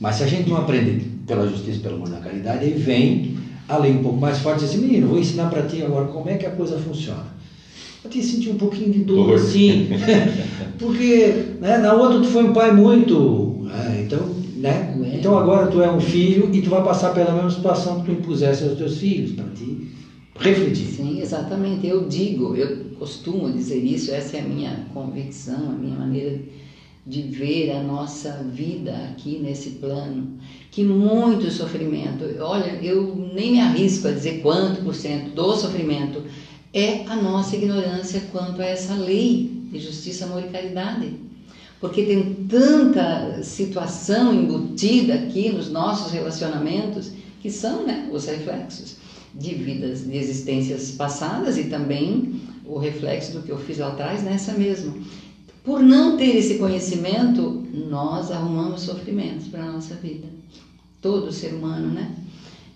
Mas se a gente não aprende pela justiça e pelo amor da caridade, aí vem a lei um pouco mais forte e diz assim, menino, vou ensinar para ti agora como é que a coisa funciona eu te senti um pouquinho de dor, dor. assim, porque né, na outra tu foi um pai muito, né, então, né, então agora tu é um filho e tu vai passar pela mesma situação que tu impusesse aos teus filhos, para ti refletir. Sim, exatamente, eu digo, eu costumo dizer isso, essa é a minha convicção, a minha maneira de ver a nossa vida aqui nesse plano, que muito sofrimento, olha, eu nem me arrisco a dizer quanto por cento do sofrimento é a nossa ignorância quanto a essa lei de justiça, amor e caridade. Porque tem tanta situação embutida aqui nos nossos relacionamentos que são né, os reflexos de vidas, de existências passadas e também o reflexo do que eu fiz lá atrás nessa mesma. Por não ter esse conhecimento, nós arrumamos sofrimentos para a nossa vida. Todo ser humano, né?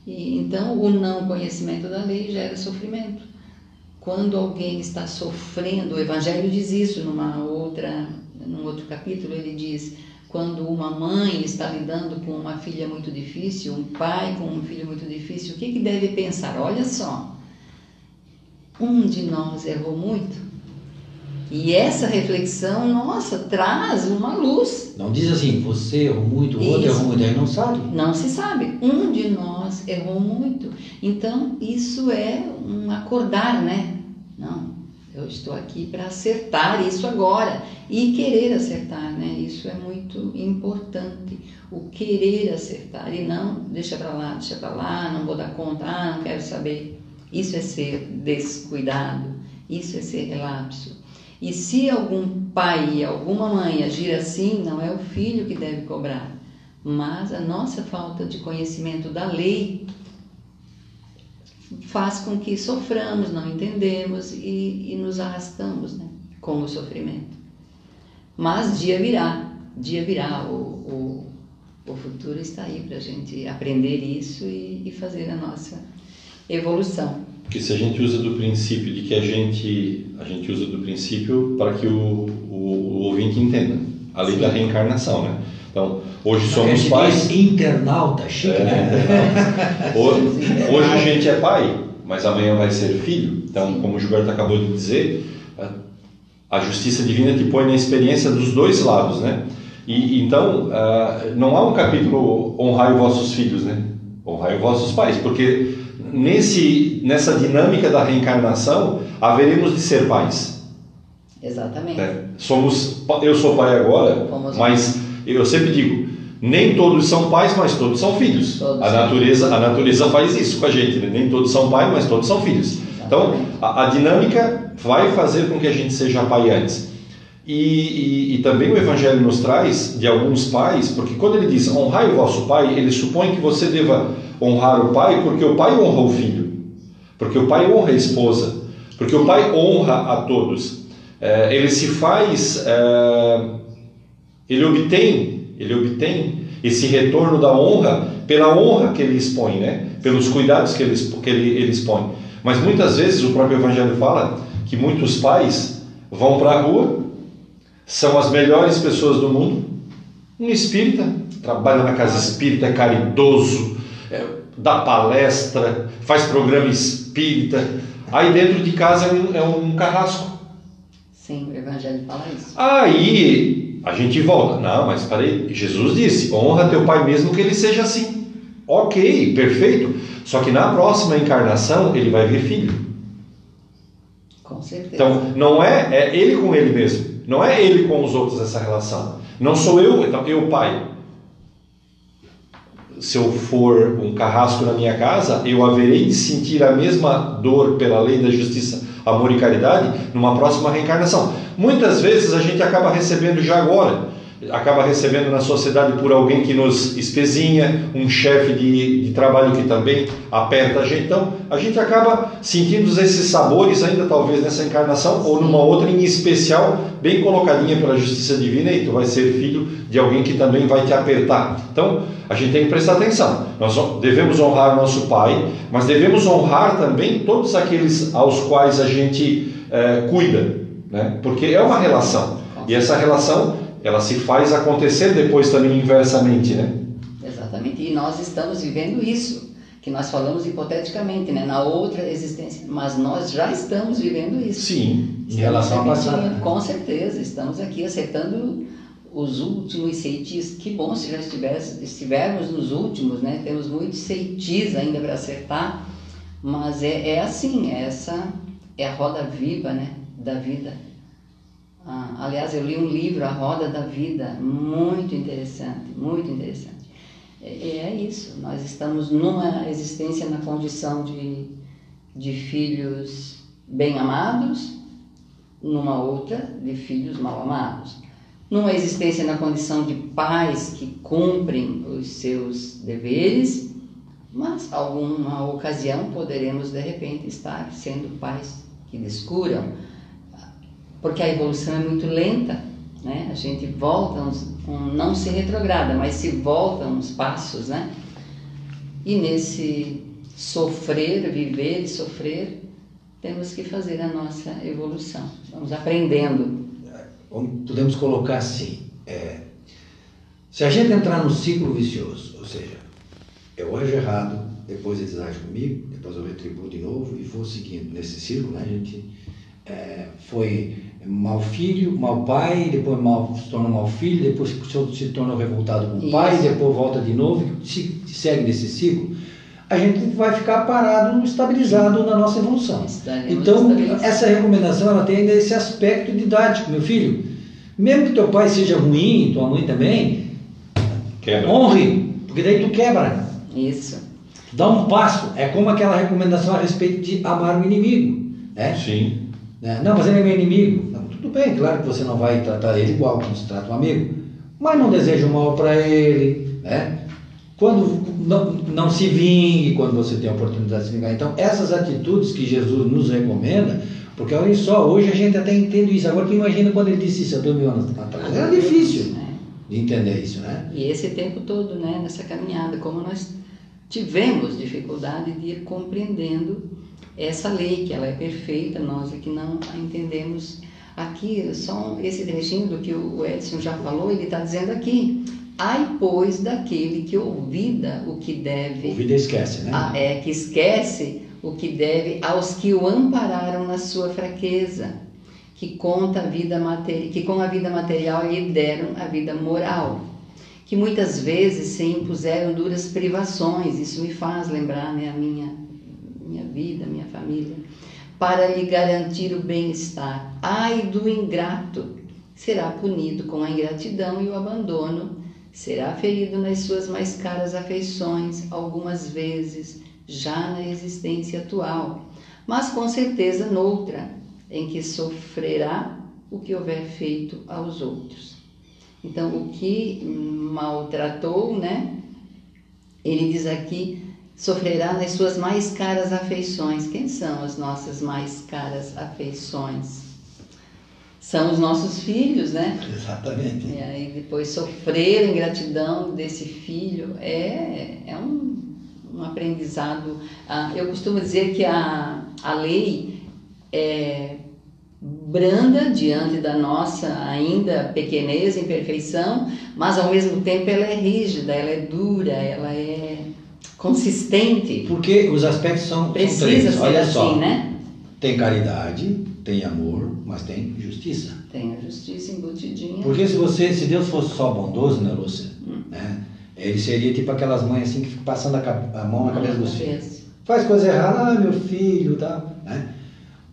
E, então, o não conhecimento da lei gera sofrimento. Quando alguém está sofrendo, o Evangelho diz isso numa outra, num outro capítulo, ele diz: quando uma mãe está lidando com uma filha muito difícil, um pai com um filho muito difícil, o que, que deve pensar? Olha só, um de nós errou muito e essa reflexão, nossa, traz uma luz. Não diz assim, você errou muito, o outro errou muito, aí não sabe. Não se sabe. Um de nós errou muito. Então, isso é um acordar, né? Não, eu estou aqui para acertar isso agora e querer acertar, né? Isso é muito importante. O querer acertar e não deixa para lá, deixa para lá, não vou dar conta, ah, não quero saber. Isso é ser descuidado, isso é ser relapso. E se algum pai alguma mãe agir assim, não é o filho que deve cobrar, mas a nossa falta de conhecimento da lei faz com que soframos, não entendemos e, e nos arrastamos né, com o sofrimento. Mas dia virá, dia virá, o, o, o futuro está aí para a gente aprender isso e, e fazer a nossa evolução. Porque se a gente usa do princípio de que a gente a gente usa do princípio para que o, o, o ouvinte entenda a lei Sim. da reencarnação, né? Então, hoje somos pais. internauta, chique, é, né? Hoje, hoje a gente é pai, mas amanhã vai ser filho. Então, como o Gilberto acabou de dizer, a justiça divina te põe na experiência dos dois lados, né? E então, uh, não há um capítulo honrai vossos filhos, né? Honrai vossos pais, porque nesse, nessa dinâmica da reencarnação, haveremos de ser pais. Exatamente. É, somos, eu sou pai agora, Fomos mas eu sempre digo, nem todos são pais, mas todos são filhos. Todos a natureza, a natureza faz isso com a gente, né? nem todos são pais, mas todos são filhos. Exatamente. Então, a, a, dinâmica vai fazer com que a gente seja pai antes. E, e, e, também o Evangelho nos traz de alguns pais, porque quando ele diz honrai o vosso pai, ele supõe que você deva honrar o pai porque o pai honra o filho, porque o pai honra a esposa, porque o pai honra a todos. É, ele se faz, é, ele obtém, ele obtém esse retorno da honra pela honra que ele expõe, né? pelos cuidados que ele, que ele, ele expõe. Mas muitas vezes o próprio Evangelho fala que muitos pais vão para a rua, são as melhores pessoas do mundo, um espírita, trabalha na casa espírita, é caridoso, dá palestra, faz programa espírita. Aí dentro de casa é um, é um carrasco. Sim, o Evangelho fala isso. Aí a gente volta. Não, mas peraí, Jesus disse: honra teu pai mesmo que ele seja assim. Ok, perfeito. Só que na próxima encarnação ele vai vir filho. Com certeza. Então não é, é ele com ele mesmo. Não é ele com os outros essa relação. Não sou eu, então eu pai se eu for um carrasco na minha casa, eu haverei de sentir a mesma dor pela lei da justiça, amor e caridade numa próxima reencarnação. Muitas vezes a gente acaba recebendo já agora acaba recebendo na sociedade por alguém que nos espezinha, um chefe de, de trabalho que também aperta a gente. Então, a gente acaba sentindo esses sabores ainda talvez nessa encarnação ou numa outra em especial, bem colocadinha pela justiça divina e tu vai ser filho de alguém que também vai te apertar. Então, a gente tem que prestar atenção. Nós devemos honrar nosso pai, mas devemos honrar também todos aqueles aos quais a gente é, cuida, né? porque é uma relação. E essa relação ela se faz acontecer depois também inversamente, né? Exatamente. E nós estamos vivendo isso, que nós falamos hipoteticamente, né? Na outra existência, mas nós já estamos vivendo isso. Sim, em relação ao passado. Com certeza, estamos aqui acertando os últimos ceitis. Que bom se já estivermos nos últimos, né? Temos muitos ceitis ainda para acertar, mas é, é assim, essa é a roda viva, né? Da vida Ah, aliás, eu li um livro, A Roda da Vida, muito interessante, muito interessante. E é isso, nós estamos numa existência na condição de, de filhos bem amados, numa outra de filhos mal amados. Numa existência na condição de pais que cumprem os seus deveres, mas alguma ocasião poderemos de repente estar sendo pais que descuram, porque a evolução é muito lenta, né? A gente volta, uns, um, não se retrograda, mas se volta uns passos, né? E nesse sofrer, viver e sofrer, temos que fazer a nossa evolução. Vamos aprendendo. Podemos colocar assim: é, se a gente entrar no ciclo vicioso, ou seja, eu ajo errado, depois eles agem comigo, depois eu retribuo de novo e vou seguindo nesse ciclo, né? A gente é, foi mau filho, mau pai, depois mal, se torna mau filho, depois se torna revoltado com o pai, depois volta de novo, se, segue nesse ciclo, a gente vai ficar parado, estabilizado na nossa evolução. Então, essa recomendação ela tem ainda esse aspecto didático, meu filho. Mesmo que teu pai seja ruim, tua mãe também, quebra. honre, porque daí tu quebra. Isso. Dá um passo. É como aquela recomendação a respeito de amar o inimigo. Né? Sim. Né? Não, mas ele é meu inimigo. Tudo bem, claro que você não vai tratar ele igual como se trata um amigo, mas não deseja o mal para ele, né? Quando não, não se vingue quando você tem a oportunidade de se vingar. Então, essas atitudes que Jesus nos recomenda, porque olha só, hoje a gente até entende isso. Agora, tu imagina quando ele disse isso há dois mil anos atrás. Era difícil né? de entender isso, né? E esse tempo todo, né, nessa caminhada, como nós tivemos dificuldade de ir compreendendo essa lei, que ela é perfeita, nós é que não a entendemos aqui, só esse trechinho do que o Edson já falou, ele está dizendo aqui, ai pois daquele que ouvida o que deve... Ouvida esquece, né? A, é, que esquece o que deve aos que o ampararam na sua fraqueza, que, conta a vida materi que com a vida material lhe deram a vida moral, que muitas vezes se impuseram duras privações, isso me faz lembrar né, a minha minha vida, minha família, para lhe garantir o bem-estar. Ai do ingrato! Será punido com a ingratidão e o abandono, será ferido nas suas mais caras afeições, algumas vezes, já na existência atual, mas com certeza noutra, em que sofrerá o que houver feito aos outros. Então, o que maltratou, né? Ele diz aqui, sofrerá nas suas mais caras afeições. Quem são as nossas mais caras afeições? São os nossos filhos, né? Exatamente. E aí depois sofrer a ingratidão desse filho é, é um, um aprendizado. Ah, eu costumo dizer que a, a lei é branda diante da nossa ainda pequenez, imperfeição, mas ao mesmo tempo ela é rígida, ela é dura, ela é consistente. Porque os aspectos são, Precisa são três. ser Olha assim, só. né? Tem caridade, tem amor, mas tem justiça. Tem a justiça embutidinha. Porque se você, se Deus fosse só bondoso, né, Lúcia? Hum. Né? Ele seria tipo aquelas mães assim que ficam passando a, a mão na cabeça dos filhos. Faz coisa errada, ah, meu filho, tá? Né?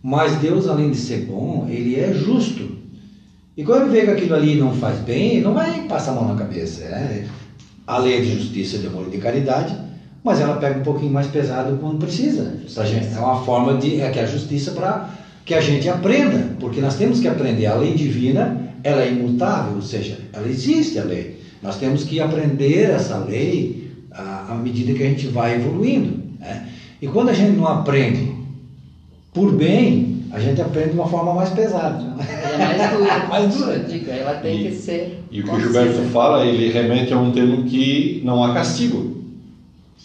Mas Deus, além de ser bom, ele é justo. E quando ele vê que aquilo ali não faz bem, ele não vai passar a mão na cabeça. Né? A lei de justiça, de amor e de caridade mas ela pega um pouquinho mais pesado quando precisa. Gente, é uma forma de é que a justiça para que a gente aprenda, porque nós temos que aprender. A lei divina ela é imutável, ou seja, ela existe a lei. Nós temos que aprender essa lei à, à medida que a gente vai evoluindo. Né? E quando a gente não aprende por bem, a gente aprende de uma forma mais pesada. É mais dura. mais dura. Digo, ela tem e, que ser. E o que o Gilberto fala, ele remete a um termo que não há castigo.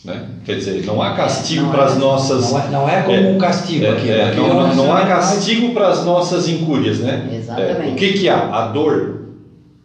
Né? Quer dizer, não há castigo para as é, nossas. Não é, não é como é, um castigo aqui. É, aqui não, não, não, há castigo para as nossas incúrias, né? Exatamente. o que, que há? A dor.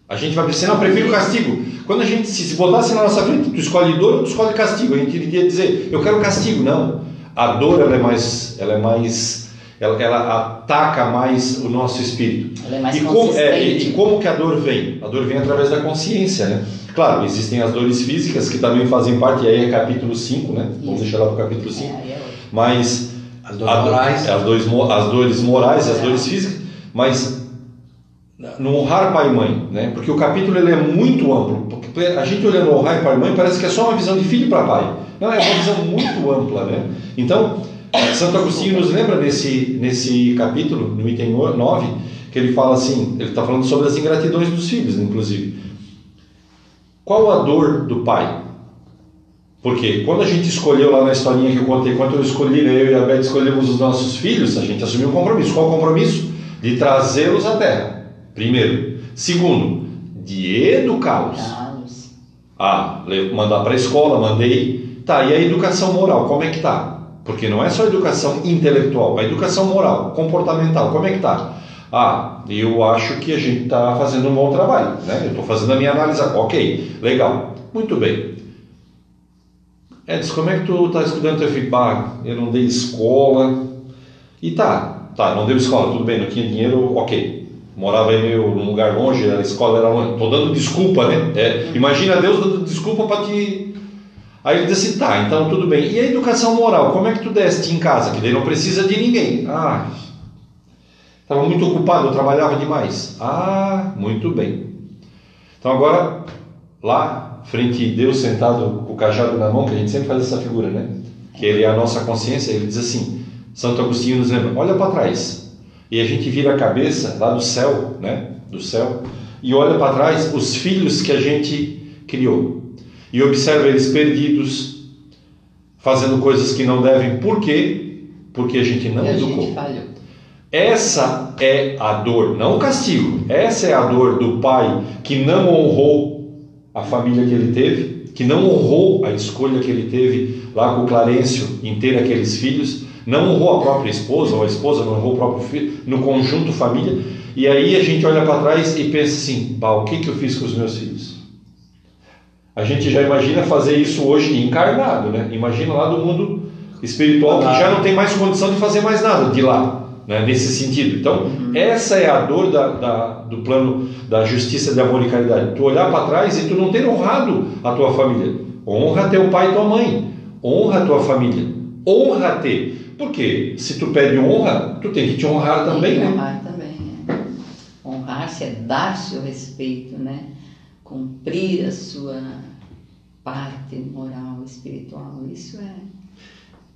A gente vai precisar, não, prefiro o castigo. Quando a gente se, se botasse na nossa frente, tu escolhe dor ou tu escolhe castigo. A gente iria dizer, eu quero castigo. Não. A dor ela é mais. Ela é mais ela, ela, ataca mais o nosso espírito. Ela é mais e como, é, e, e como que a dor vem? A dor vem através da consciência, né? Claro, existem as dores físicas que também fazem parte, e aí é capítulo 5, né? Isso. Vamos deixar lá para o capítulo 5. É, é mas as dores morais, as, dores, as dores morais, as dores físicas, mas no honrar pai e mãe, né? Porque o capítulo ele é muito amplo. Porque a gente olhando honrar pai e mãe parece que é só uma visão de filho para pai. Não, é uma visão muito ampla, né? Então, Santo Agostinho nos lembra nesse, nesse capítulo, no item 9, que ele fala assim, ele está falando sobre as ingratidões dos filhos, inclusive. Qual a dor do pai? Porque quando a gente escolheu lá na historinha que eu contei, quando eu escolhi, eu e a Beth escolhemos os nossos filhos, a gente assumiu um compromisso. Qual o compromisso? De trazê-los à terra. Primeiro. Segundo, de educá-los. Ah, mandar para a escola, mandei. Tá, e a educação moral, como é que tá? Porque não é só educação intelectual, a educação moral, comportamental, como é que tá? Ah, eu acho que a gente está fazendo um bom trabalho, né? Eu estou fazendo a minha análise. Ok, legal, muito bem. Edson, como é que tu está estudando teu filho? eu não dei escola. E tá, tá, não deu escola, tudo bem, não tinha dinheiro, ok. Morava em meio num lugar longe, a escola era longe. Estou dando desculpa, né? É, imagina Deus dando desculpa para te. Aí ele disse, tá, então tudo bem. E a educação moral, como é que tu deste em casa? Que daí não precisa de ninguém. Ah, estava muito ocupado, trabalhava demais. Ah, muito bem. Então agora, lá, frente a Deus sentado com o cajado na mão, que a gente sempre faz essa figura, né? Que ele é a nossa consciência, ele diz assim, Santo Agostinho nos lembra, olha para trás. E a gente vira a cabeça lá do céu, né? Do céu, e olha para trás os filhos que a gente criou. E observa eles perdidos, fazendo coisas que não devem. Por quê? Porque a gente não e educou. Essa é a dor, não o castigo. Essa é a dor do pai que não honrou a família que ele teve, que não honrou a escolha que ele teve lá com o Clarencio em ter aqueles filhos, não honrou a própria esposa, ou a esposa não honrou o próprio filho, no conjunto família. E aí a gente olha para trás e pensa assim: o que, que eu fiz com os meus filhos? A gente já imagina fazer isso hoje encarnado, né? Imagina lá do mundo espiritual que já não tem mais condição de fazer mais nada de lá né, nesse sentido. Então, uhum. essa é a dor da, da, do plano da justiça de amor e caridade. Tu olhar para trás e tu não ter honrado a tua família. Honra teu pai e tua mãe. Honra a tua família. Honra-te. Porque se tu pede honra, tu tem que te honrar também, né? Honrar também. É. Honrar-se é dar-se o respeito, né? Cumprir a sua parte moral, espiritual. Isso é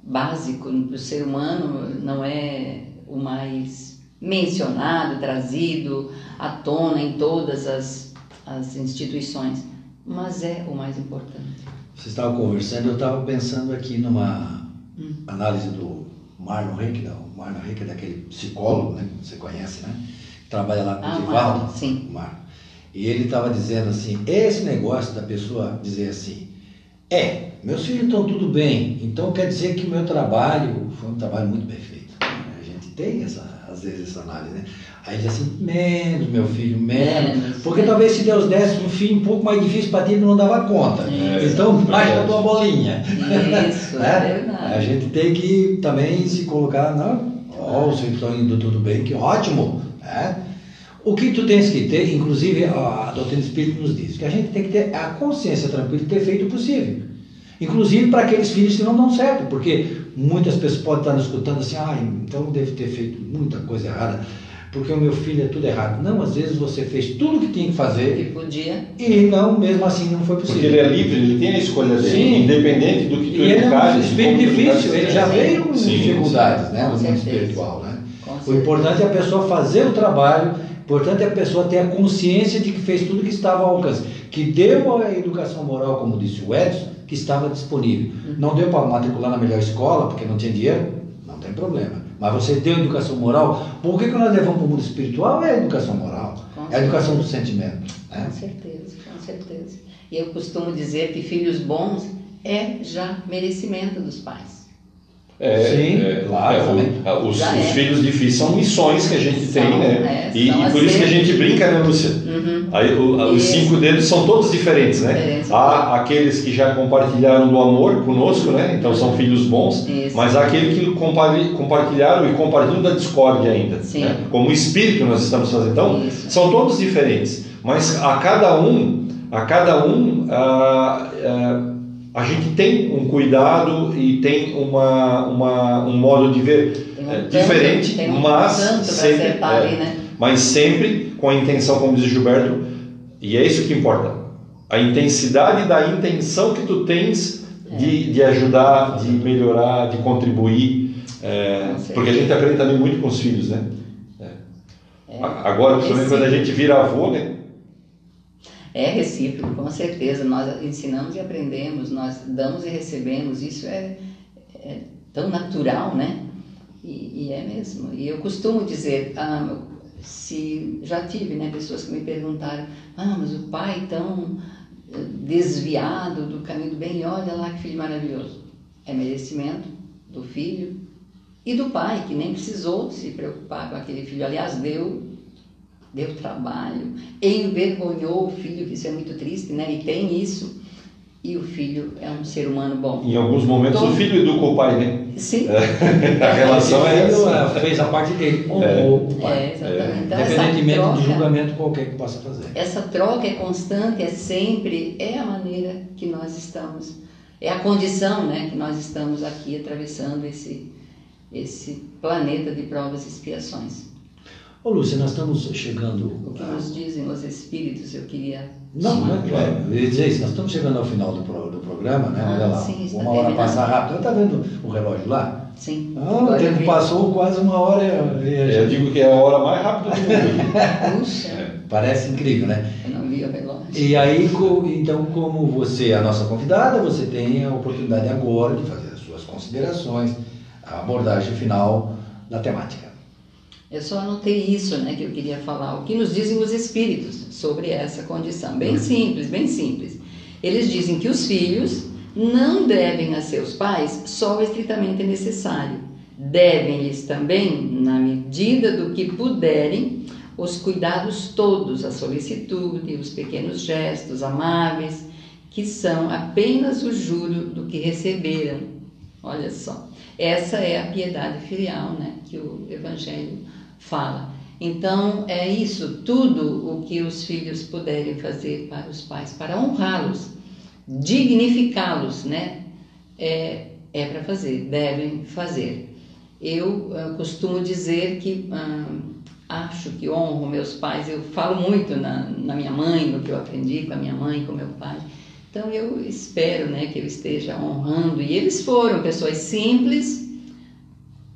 básico para o ser humano, não é o mais mencionado, trazido à tona em todas as, as instituições, mas é o mais importante. Você estava conversando, eu estava pensando aqui numa hum. análise do Marlon Henke, o Marlon Henke é daquele psicólogo, né, que você conhece, né? Que trabalha lá com ah, o Divaldo. Sim. Marlon. E ele estava dizendo assim, esse negócio da pessoa dizer assim, é, meus filhos estão tudo bem, então quer dizer que o meu trabalho foi um trabalho muito bem feito tem essa, às vezes essa análise, né? Aí diz assim, menos, meu filho, menos. menos porque talvez se Deus desse um filho um pouco mais difícil para ti, ele não dava conta. É, então, baixa a tua bolinha. Isso, né? é verdade. A gente tem que também se colocar, não, ó, oh, os filhos estão indo tudo bem, que ótimo. Né? O que tu tens que ter, inclusive a doutrina espírita nos diz, que a gente tem que ter a consciência tranquila de ter feito o possível. Inclusive para aqueles filhos que não dão certo, porque muitas pessoas podem estar nos escutando assim, ah, então deve ter feito muita coisa errada, porque o meu filho é tudo errado. Não, às vezes você fez tudo o que tinha que fazer. Que podia. E não, mesmo assim não foi possível. Porque ele é livre, ele tem a escolha dele, Sim. independente do que tu e educar. Ele é um espírito difícil, ele já veio com sim, dificuldades, sim. né, no mundo espiritual, né? O importante é a pessoa fazer o trabalho, o importante é a pessoa ter a consciência de que fez tudo o que estava ao alcance, que deu a educação moral, como disse o Edson, que estava disponível. Uhum. Não deu para matricular na melhor escola, porque não tinha dinheiro? Não tem problema. Mas você deu educação moral, por que, que nós levamos para o mundo espiritual? É a educação moral, é a educação do sentimento. Né? Com certeza, com certeza. E eu costumo dizer que filhos bons é já merecimento dos pais. É, Sim, é, claro. É, o, os, os é. filhos difíceis são missões que a gente são, tem, né? É, e, e por isso que a gente brinca, né, Lúcia? Uhum. Aí, o, os cinco dedos são todos diferentes, né? Há aqueles que já compartilharam do amor conosco, né? Então são filhos bons, isso. mas há aqueles que compartilharam e compartilham da discórdia ainda. Né? Como espírito nós estamos fazendo. Então, isso. são todos diferentes, mas a cada um, a cada um. Ah, ah, a gente tem um cuidado e tem uma, uma, um modo de ver. um é, tanto, diferente, um mas sempre, é, ali, né? mas sempre com a intenção, como diz Gilberto, e é isso que importa, a intensidade da intenção que tu tens de, de ajudar, de melhorar, de contribuir, é, porque a gente aprende também muito com os filhos, né? É. Agora, principalmente quando a gente vira avô, né? É recíproco, com certeza. Nós ensinamos e aprendemos, nós damos e recebemos. Isso é, é tão natural, né? E, e, é mesmo. E eu costumo dizer, ah, se já tive, né, pessoas que me perguntaram, ah, mas o pai tão eh, desviado do caminho do bem, e olha lá que filho maravilhoso. É merecimento do filho e do pai, que nem precisou se preocupar com aquele filho. Aliás, deu deu trabalho, envergonhou o filho, que isso é muito triste, né? E tem isso. E o filho é um ser humano bom. Em alguns momentos Todo... o filho educa o pai, né? Sim. É. a relação é essa. fez a parte dele, honrou é. o pai. É, exatamente. Então, Independentemente troca, de julgamento qualquer que possa fazer. Essa troca é constante, é sempre, é a maneira que nós estamos, é a condição né, que nós estamos aqui atravessando esse, esse planeta de provas e expiações. Ô Lúcia, nós estamos chegando. O que nos dizem os espíritos, eu queria. Não, não é claro. Eu ia dizer isso, nós estamos chegando ao final do, pro, do programa, né? Ah, Olha lá. sim, está uma hora terminando. passa rápido. Está vendo o relógio lá? Sim. Ah, o tempo passou quase uma hora. a Eu digo que é a hora mais rápida do mundo. Puxa, Parece incrível, né? eu não vi o relógio. E aí, então, como você é a nossa convidada, você tem a oportunidade agora de fazer as suas considerações, a abordagem final da temática. Eu só anotei isso, né, que eu queria falar. O que nos dizem os espíritos sobre essa condição? Bem simples, bem simples. Eles dizem que os filhos não devem a seus pais só o estritamente necessário. Devem-lhes também, na medida do que puderem, os cuidados todos, a solicitude, os pequenos gestos amáveis, que são apenas o juro do que receberam. Olha só, essa é a piedade filial, né, que o Evangelho fala. Então, é isso, tudo o que os filhos puderem fazer para os pais, para honrá-los, dignificá-los, né? É, é para fazer, devem fazer. Eu ah, costumo dizer que ah, acho que honro meus pais, eu falo muito na, na minha mãe, no que eu aprendi com a minha mãe, com meu pai. Então eu espero né, que eu esteja honrando. E eles foram pessoas simples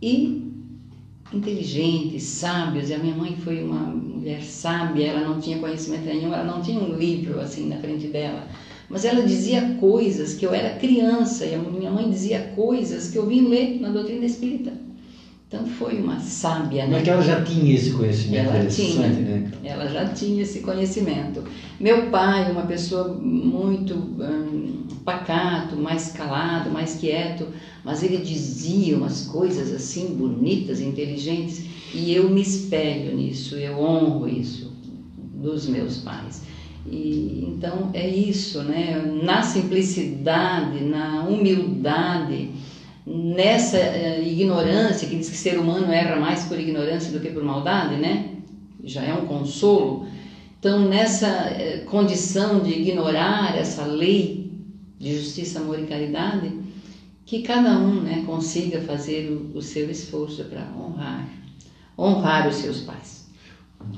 e inteligentes, sábios. E a minha mãe foi uma mulher sábia, ela não tinha conhecimento nenhum, ela não tinha um livro assim na frente dela. Mas ela dizia coisas que eu era criança e a minha mãe dizia coisas que eu vim ler na doutrina espírita. Então foi uma sábia, né? que ela já tinha esse conhecimento Ela tinha. né? Ela já tinha esse conhecimento. Meu pai, uma pessoa muito hum, pacato, mais calado, mais quieto, mas ele dizia umas coisas assim bonitas, inteligentes, e eu me espelho nisso, eu honro isso dos meus pais. E então é isso, né? Na simplicidade, na humildade, nessa eh, ignorância que diz que ser humano erra mais por ignorância do que por maldade, né? Já é um consolo. Então, nessa eh, condição de ignorar essa lei de justiça, amor e caridade, que cada um né, consiga fazer o, o seu esforço para honrar, honrar os seus pais.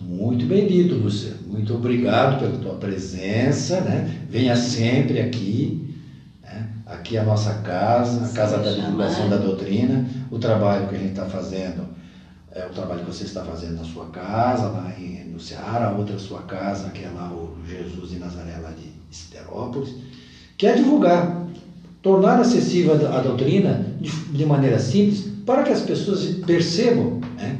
Muito bem dito, Lúcia. Muito obrigado pela tua presença, né? Venha sempre aqui. Né? Aqui é a nossa casa, a casa da divulgação da doutrina. O trabalho que a gente está fazendo é o trabalho que você está fazendo na sua casa, lá em, no Ceará, a outra sua casa, que é lá o Jesus de Nazaré, lá de Siderópolis, que é divulgar, tornar acessível a, a doutrina de, de maneira simples, para que as pessoas percebam né,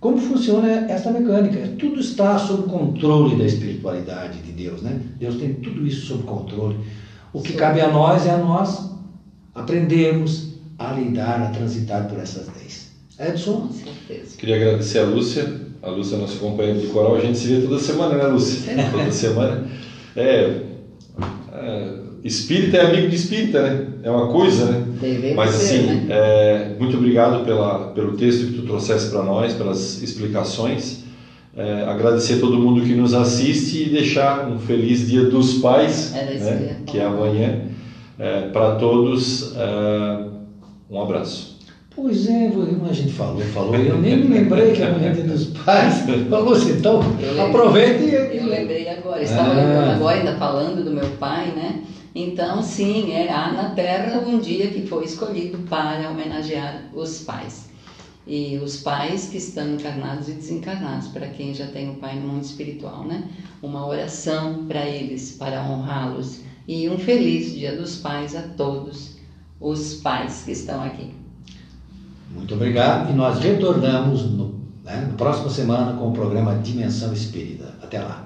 como funciona essa mecânica. Tudo está sob controle da espiritualidade de Deus. Né? Deus tem tudo isso sob controle. O que Sim. cabe a nós é a nós aprendermos a lidar, a transitar por essas leis. Edson? Com certeza. Queria agradecer a Lúcia. A Lúcia é nossa companheira de coral. A gente se vê toda semana, né, Lúcia? Toda semana. É, é, espírita é amigo de espírita, né? É uma coisa, né? Devemos Mas ser, assim, né? é, muito obrigado pela, pelo texto que tu trouxeste para nós, pelas explicações. É, agradecer a todo mundo que nos assiste e deixar um feliz Dia dos Pais, isso né, que eu ia que é amanhã. para todos, é, um abraço. Pois é, a gente falou, falou, eu nem me lembrei que era o Dia dos Pais. Falou assim, então aproveite e. Eu lembrei agora, estava ah. lembrando agora, ainda falando do meu pai, né? Então, sim, é, há na Terra um dia que foi escolhido para homenagear os pais. E os pais que estão encarnados e desencarnados, para quem já tem o pai no mundo espiritual, né? Uma oração para eles, para honrá-los. E um feliz Dia dos Pais a todos os pais que estão aqui. Muito obrigado. E nós retornamos no, né, na próxima semana com o programa Dimensão Espírita. Até lá.